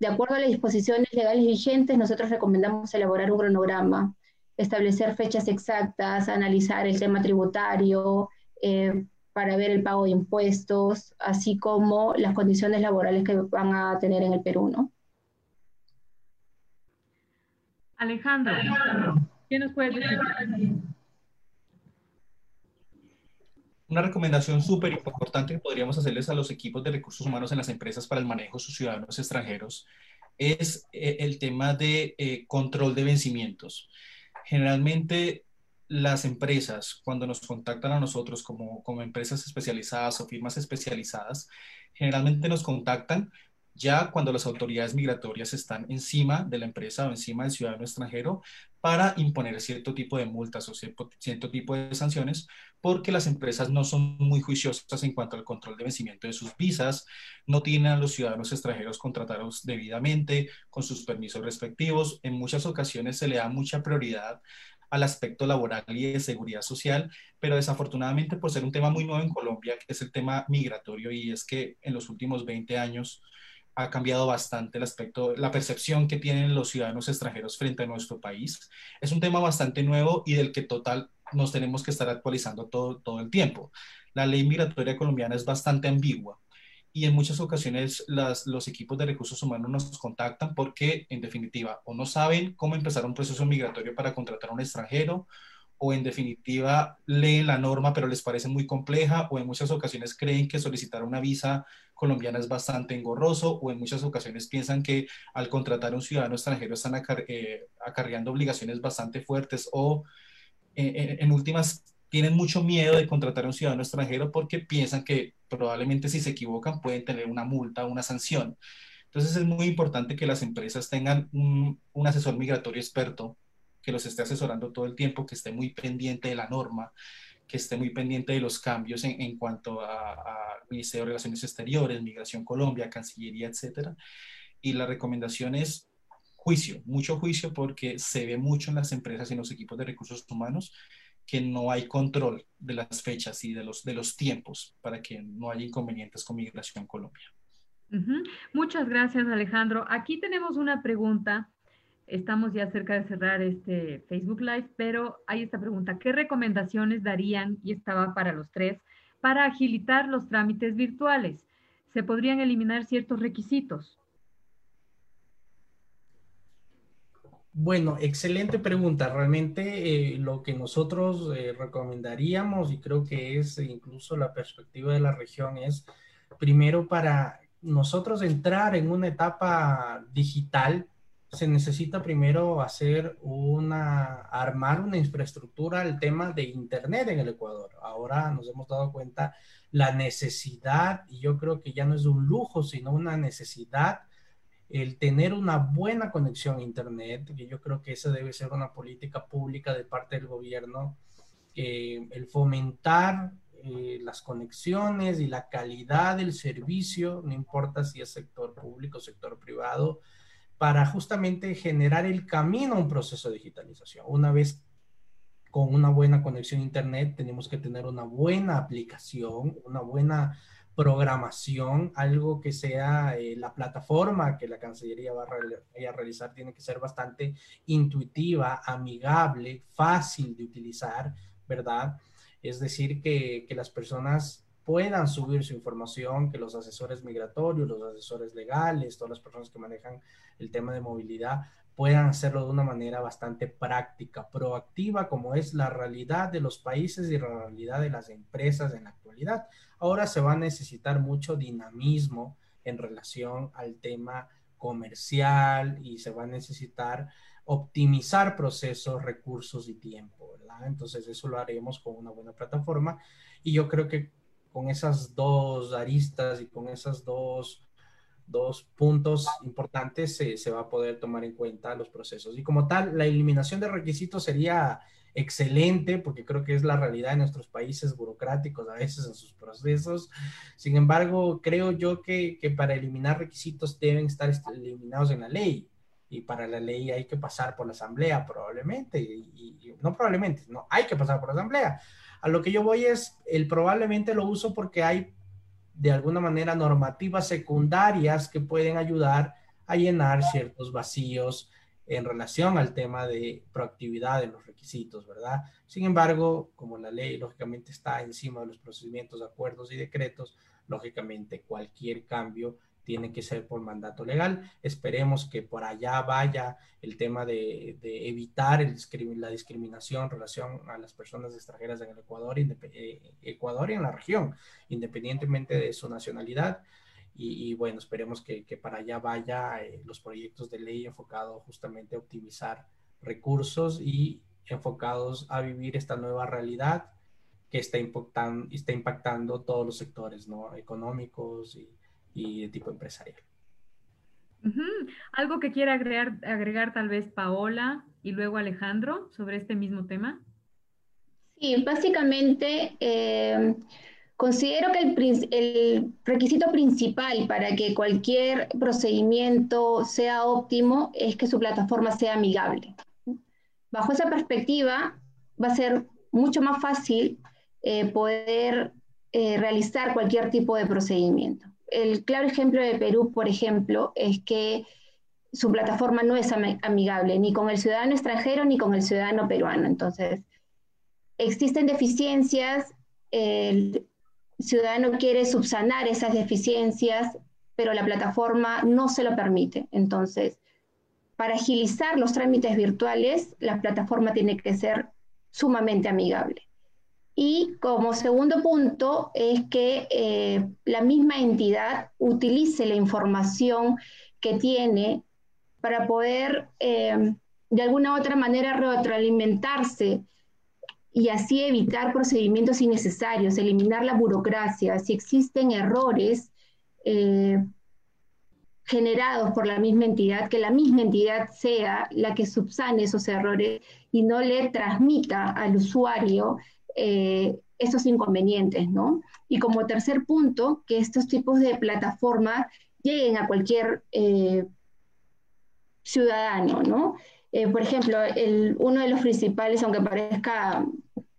de acuerdo a las disposiciones legales vigentes, nosotros recomendamos elaborar un cronograma, establecer fechas exactas, analizar el tema tributario eh, para ver el pago de impuestos, así como las condiciones laborales que van a tener en el Perú, ¿no? Alejandro, ¿qué nos puedes decir? Una recomendación súper importante que podríamos hacerles a los equipos de recursos humanos en las empresas para el manejo de sus ciudadanos extranjeros es eh, el tema de eh, control de vencimientos. Generalmente las empresas, cuando nos contactan a nosotros como, como empresas especializadas o firmas especializadas, generalmente nos contactan ya cuando las autoridades migratorias están encima de la empresa o encima del ciudadano extranjero para imponer cierto tipo de multas o cierto, tipo de sanciones, porque las empresas no son muy juiciosas en cuanto al control de vencimiento de sus visas, no tienen a los ciudadanos extranjeros contratados debidamente, con sus permisos respectivos. En muchas ocasiones se le da mucha prioridad al aspecto laboral y de seguridad social, pero desafortunadamente por ser un tema muy nuevo en Colombia, que es el tema migratorio, y es que en los últimos 20 años ha cambiado bastante el aspecto, la percepción que tienen los ciudadanos extranjeros frente a nuestro país. Es un tema bastante nuevo y del que total nos tenemos que estar actualizando todo, todo el tiempo. La ley migratoria colombiana es bastante ambigua y en muchas ocasiones las, los equipos de recursos humanos nos contactan porque, en definitiva, o no saben cómo empezar un proceso migratorio para contratar a un extranjero, o en definitiva leen la norma pero les parece muy compleja, o en muchas ocasiones creen que solicitar una visa colombiana es bastante engorroso, o en muchas ocasiones piensan que al contratar a un ciudadano extranjero están eh, acarreando obligaciones bastante fuertes, o eh, en últimas tienen mucho miedo de contratar a un ciudadano extranjero porque piensan que probablemente si se equivocan pueden tener una multa o una sanción. Entonces es muy importante que las empresas tengan un, asesor migratorio experto que los esté asesorando todo el tiempo, que esté muy pendiente de la norma, que esté muy pendiente de los cambios en, cuanto a, Ministerio de Relaciones Exteriores, Migración Colombia, Cancillería, etcétera. Y la recomendación es juicio, mucho juicio, porque se ve mucho en las empresas y en los equipos de recursos humanos que no hay control de las fechas y de los, de los tiempos para que no haya inconvenientes con Migración Colombia. Muchas gracias, Alejandro. Aquí tenemos una pregunta. Estamos ya cerca de cerrar este Facebook Live, pero hay esta pregunta. ¿Qué recomendaciones darían, y estaba para los tres, para agilitar los trámites virtuales? ¿Se podrían eliminar ciertos requisitos? Bueno, excelente pregunta. Realmente eh, lo que nosotros eh, recomendaríamos, y creo que es incluso la perspectiva de la región, es primero para nosotros entrar en una etapa digital, se necesita primero hacer una, armar una infraestructura al tema de Internet en el Ecuador. Ahora nos hemos dado cuenta la necesidad, y yo creo que ya no es un lujo, sino una necesidad el tener una buena conexión a Internet, que yo creo que esa debe ser una política pública de parte del gobierno, el fomentar eh, las conexiones y la calidad del servicio, no importa si es sector público o sector privado, para justamente generar el camino a un proceso de digitalización. Una vez con una buena conexión a Internet, tenemos que tener una buena aplicación, una buena programación, algo que sea eh, la plataforma que la Cancillería va a, realizar, tiene que ser bastante intuitiva, amigable, fácil de utilizar, ¿verdad? Es decir, que, que las personas puedan subir su información, que los asesores migratorios, los asesores legales, todas las personas que manejan el tema de movilidad puedan hacerlo de una manera bastante práctica, proactiva, como es la realidad de los países y la realidad de las empresas en la actualidad. Ahora se va a necesitar mucho dinamismo en relación al tema comercial y se va a necesitar optimizar procesos, recursos y tiempo, ¿verdad? Entonces eso lo haremos con una buena plataforma y yo creo que con esas dos aristas y con esas dos dos puntos importantes se, se, va a poder tomar en cuenta los procesos. Y como tal, la eliminación de requisitos sería excelente porque creo que es la realidad de nuestros países burocráticos a veces en sus procesos. Sin embargo, creo yo que, que para eliminar requisitos deben estar eliminados en la ley y para la ley hay que pasar por la asamblea probablemente y, y, no probablemente, no, hay que pasar por la asamblea. A lo que yo voy es, el probablemente lo uso porque hay de alguna manera normativas secundarias que pueden ayudar a llenar ciertos vacíos en relación al tema de proactividad de los requisitos, ¿verdad? Sin embargo, como la ley lógicamente está encima de los procedimientos, acuerdos y decretos, lógicamente cualquier cambio tiene que ser por mandato legal. Esperemos que por allá vaya el tema de, evitar la discriminación en relación a las personas extranjeras en el Ecuador, eh, Ecuador y en la región, independientemente de su nacionalidad. Y, bueno, esperemos que, para allá vaya eh, los proyectos de ley enfocados justamente a optimizar recursos y enfocados a vivir esta nueva realidad que está impactando, está impactando todos los sectores ¿no? económicos y, y de tipo empresarial. ¿Algo que quiera agregar, agregar tal vez Paola y luego Alejandro sobre este mismo tema? Sí, básicamente eh, considero que el, el, requisito principal para que cualquier procedimiento sea óptimo es que su plataforma sea amigable. Bajo esa perspectiva, va a ser mucho más fácil eh, poder eh, realizar cualquier tipo de procedimiento el claro ejemplo de Perú, por ejemplo, es que su plataforma no es amigable ni con el ciudadano extranjero ni con el ciudadano peruano. Entonces, existen deficiencias, ciudadano quiere subsanar esas deficiencias, pero la plataforma no se lo permite. Entonces, para agilizar los trámites virtuales, la plataforma tiene que ser sumamente amigable. Y como segundo punto es que eh, la misma entidad utilice la información que tiene para poder eh, de alguna otra manera retroalimentarse y así evitar procedimientos innecesarios, eliminar la burocracia. Si existen errores eh, generados por la misma entidad, que la misma entidad sea la que subsane esos errores y no le transmita al usuario eh, esos inconvenientes, ¿no? Y como tercer punto, que estos tipos de plataformas lleguen a cualquier eh, ciudadano, ¿no? Eh, por ejemplo, uno de los principales, aunque parezca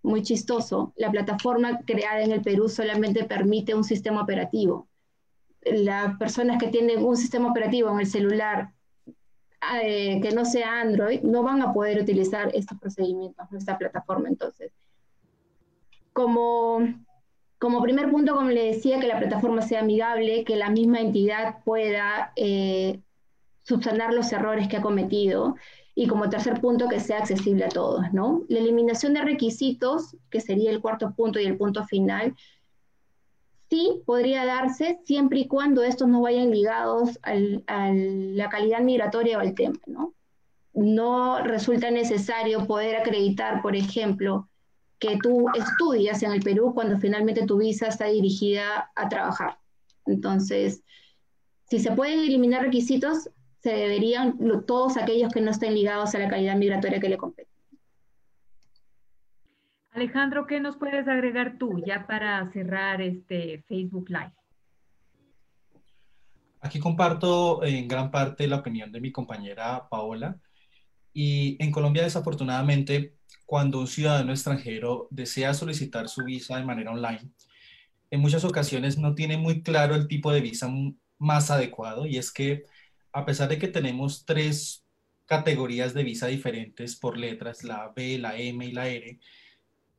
muy chistoso, la plataforma creada en el Perú solamente permite un sistema operativo. Las personas que tienen un sistema operativo en el celular eh, que no sea Android no van a poder utilizar estos procedimientos, esta plataforma. Entonces, como, como primer punto, como le decía, que la plataforma sea amigable, que la misma entidad pueda eh, subsanar los errores que ha cometido y como tercer punto, que sea accesible a todos, ¿no? La eliminación de requisitos, que sería el cuarto punto y el punto final, sí podría darse siempre y cuando estos no vayan ligados a la calidad migratoria o al tema, ¿no? No resulta necesario poder acreditar, por ejemplo, que tú estudias en el Perú cuando finalmente tu visa está dirigida a trabajar. Entonces, si se pueden eliminar requisitos, se deberían todos aquellos que no estén ligados a la calidad migratoria que le compete. Alejandro, ¿qué nos puedes agregar tú ya para cerrar este Facebook Live? Aquí comparto en gran parte la opinión de mi compañera Paola. Y en Colombia, desafortunadamente, cuando un ciudadano extranjero desea solicitar su visa de manera online, en muchas ocasiones no tiene muy claro el tipo de visa más adecuado y es que a pesar de que tenemos tres categorías de visa diferentes por letras, la B, la M y la R,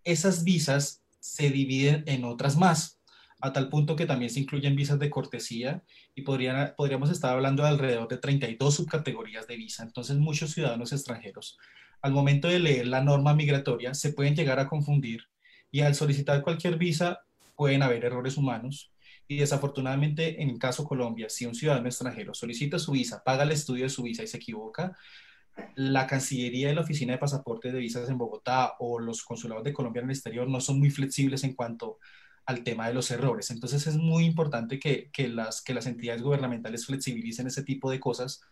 esas visas se dividen en otras más, a tal punto que también se incluyen visas de cortesía y podríamos estar hablando de alrededor de 32 subcategorías de visa. Entonces muchos ciudadanos extranjeros, al momento de leer la norma migratoria, se pueden llegar a confundir y al solicitar cualquier visa pueden haber errores humanos y desafortunadamente, en el caso Colombia, si un ciudadano extranjero solicita su visa, paga el estudio de su visa y se equivoca, la Cancillería de la Oficina de Pasaportes de Visas en Bogotá o los consulados de Colombia en el exterior no son muy flexibles en cuanto al tema de los errores. Entonces es muy importante que, que, las, que las entidades gubernamentales flexibilicen ese tipo de cosas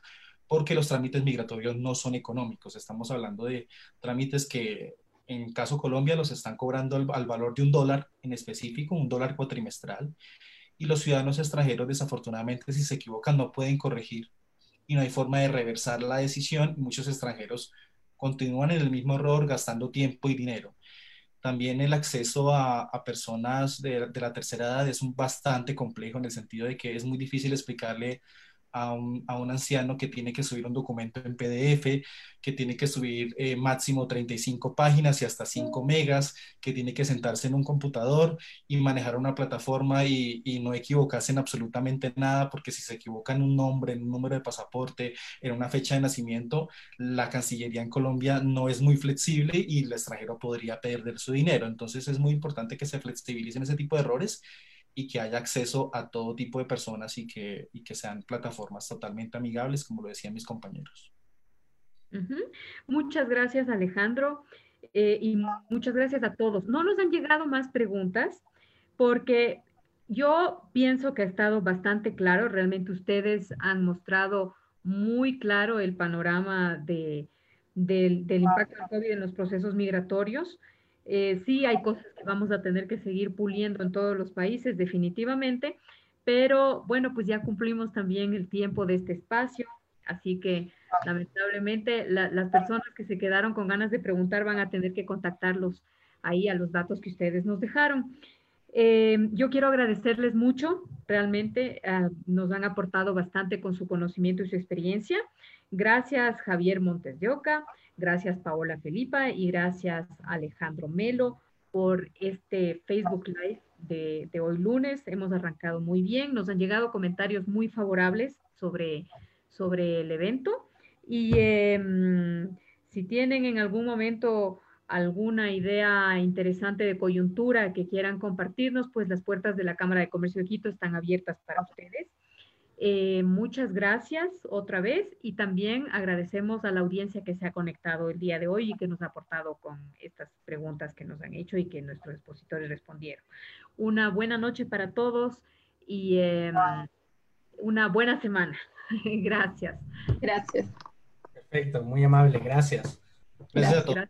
porque los trámites migratorios no son económicos. Estamos hablando de trámites que en caso Colombia los están cobrando al, al valor de un dólar en específico, un dólar cuatrimestral y los ciudadanos extranjeros desafortunadamente si se equivocan no pueden corregir y no hay forma de reversar la decisión muchos extranjeros continúan en el mismo error gastando tiempo y dinero. También el acceso a, personas de, de, la tercera edad es un bastante complejo en el sentido de que es muy difícil explicarle a un, anciano que tiene que subir un documento en PDF, que tiene que subir eh, máximo 35 páginas y hasta 5 megas, que tiene que sentarse en un computador y manejar una plataforma y, y, no equivocarse en absolutamente nada, porque si se equivoca en un nombre, en un número de pasaporte, en una fecha de nacimiento, la Cancillería en Colombia no es muy flexible y el extranjero podría perder su dinero. Entonces es muy importante que se flexibilicen ese tipo de errores y que haya acceso a todo tipo de personas y que, y que sean plataformas totalmente amigables, como lo decían mis compañeros. Muchas gracias, Alejandro, eh, y muchas gracias a todos. No nos han llegado más preguntas porque yo pienso que ha estado bastante claro. Realmente ustedes han mostrado muy claro el panorama de, del, del impacto del COVID en los procesos migratorios. Eh, sí, hay cosas que vamos a tener que seguir puliendo en todos los países, definitivamente, pero bueno, pues ya cumplimos también el tiempo de este espacio, así que lamentablemente las personas que se quedaron con ganas de preguntar van a tener que contactarlos ahí a los datos que ustedes nos dejaron. Eh, yo quiero agradecerles mucho, realmente uh, nos han aportado bastante con su conocimiento y su experiencia. Gracias Javier Montes de Oca, Gracias Paola Felipa y gracias Alejandro Melo por este Facebook Live de, hoy lunes. Hemos arrancado muy bien, nos han llegado comentarios muy favorables sobre, sobre el evento y em, si tienen en algún momento alguna idea interesante de coyuntura que quieran compartirnos, pues las puertas de la Cámara de Comercio de Quito están abiertas para ustedes. Eh, muchas gracias otra vez y también agradecemos a la audiencia que se ha conectado el día de hoy y que nos ha aportado con estas preguntas que nos han hecho y que nuestros expositores respondieron. Una buena noche para todos y em, una buena semana. <laughs> gracias. Gracias. Perfecto, muy amable, gracias. Gracias, a todos.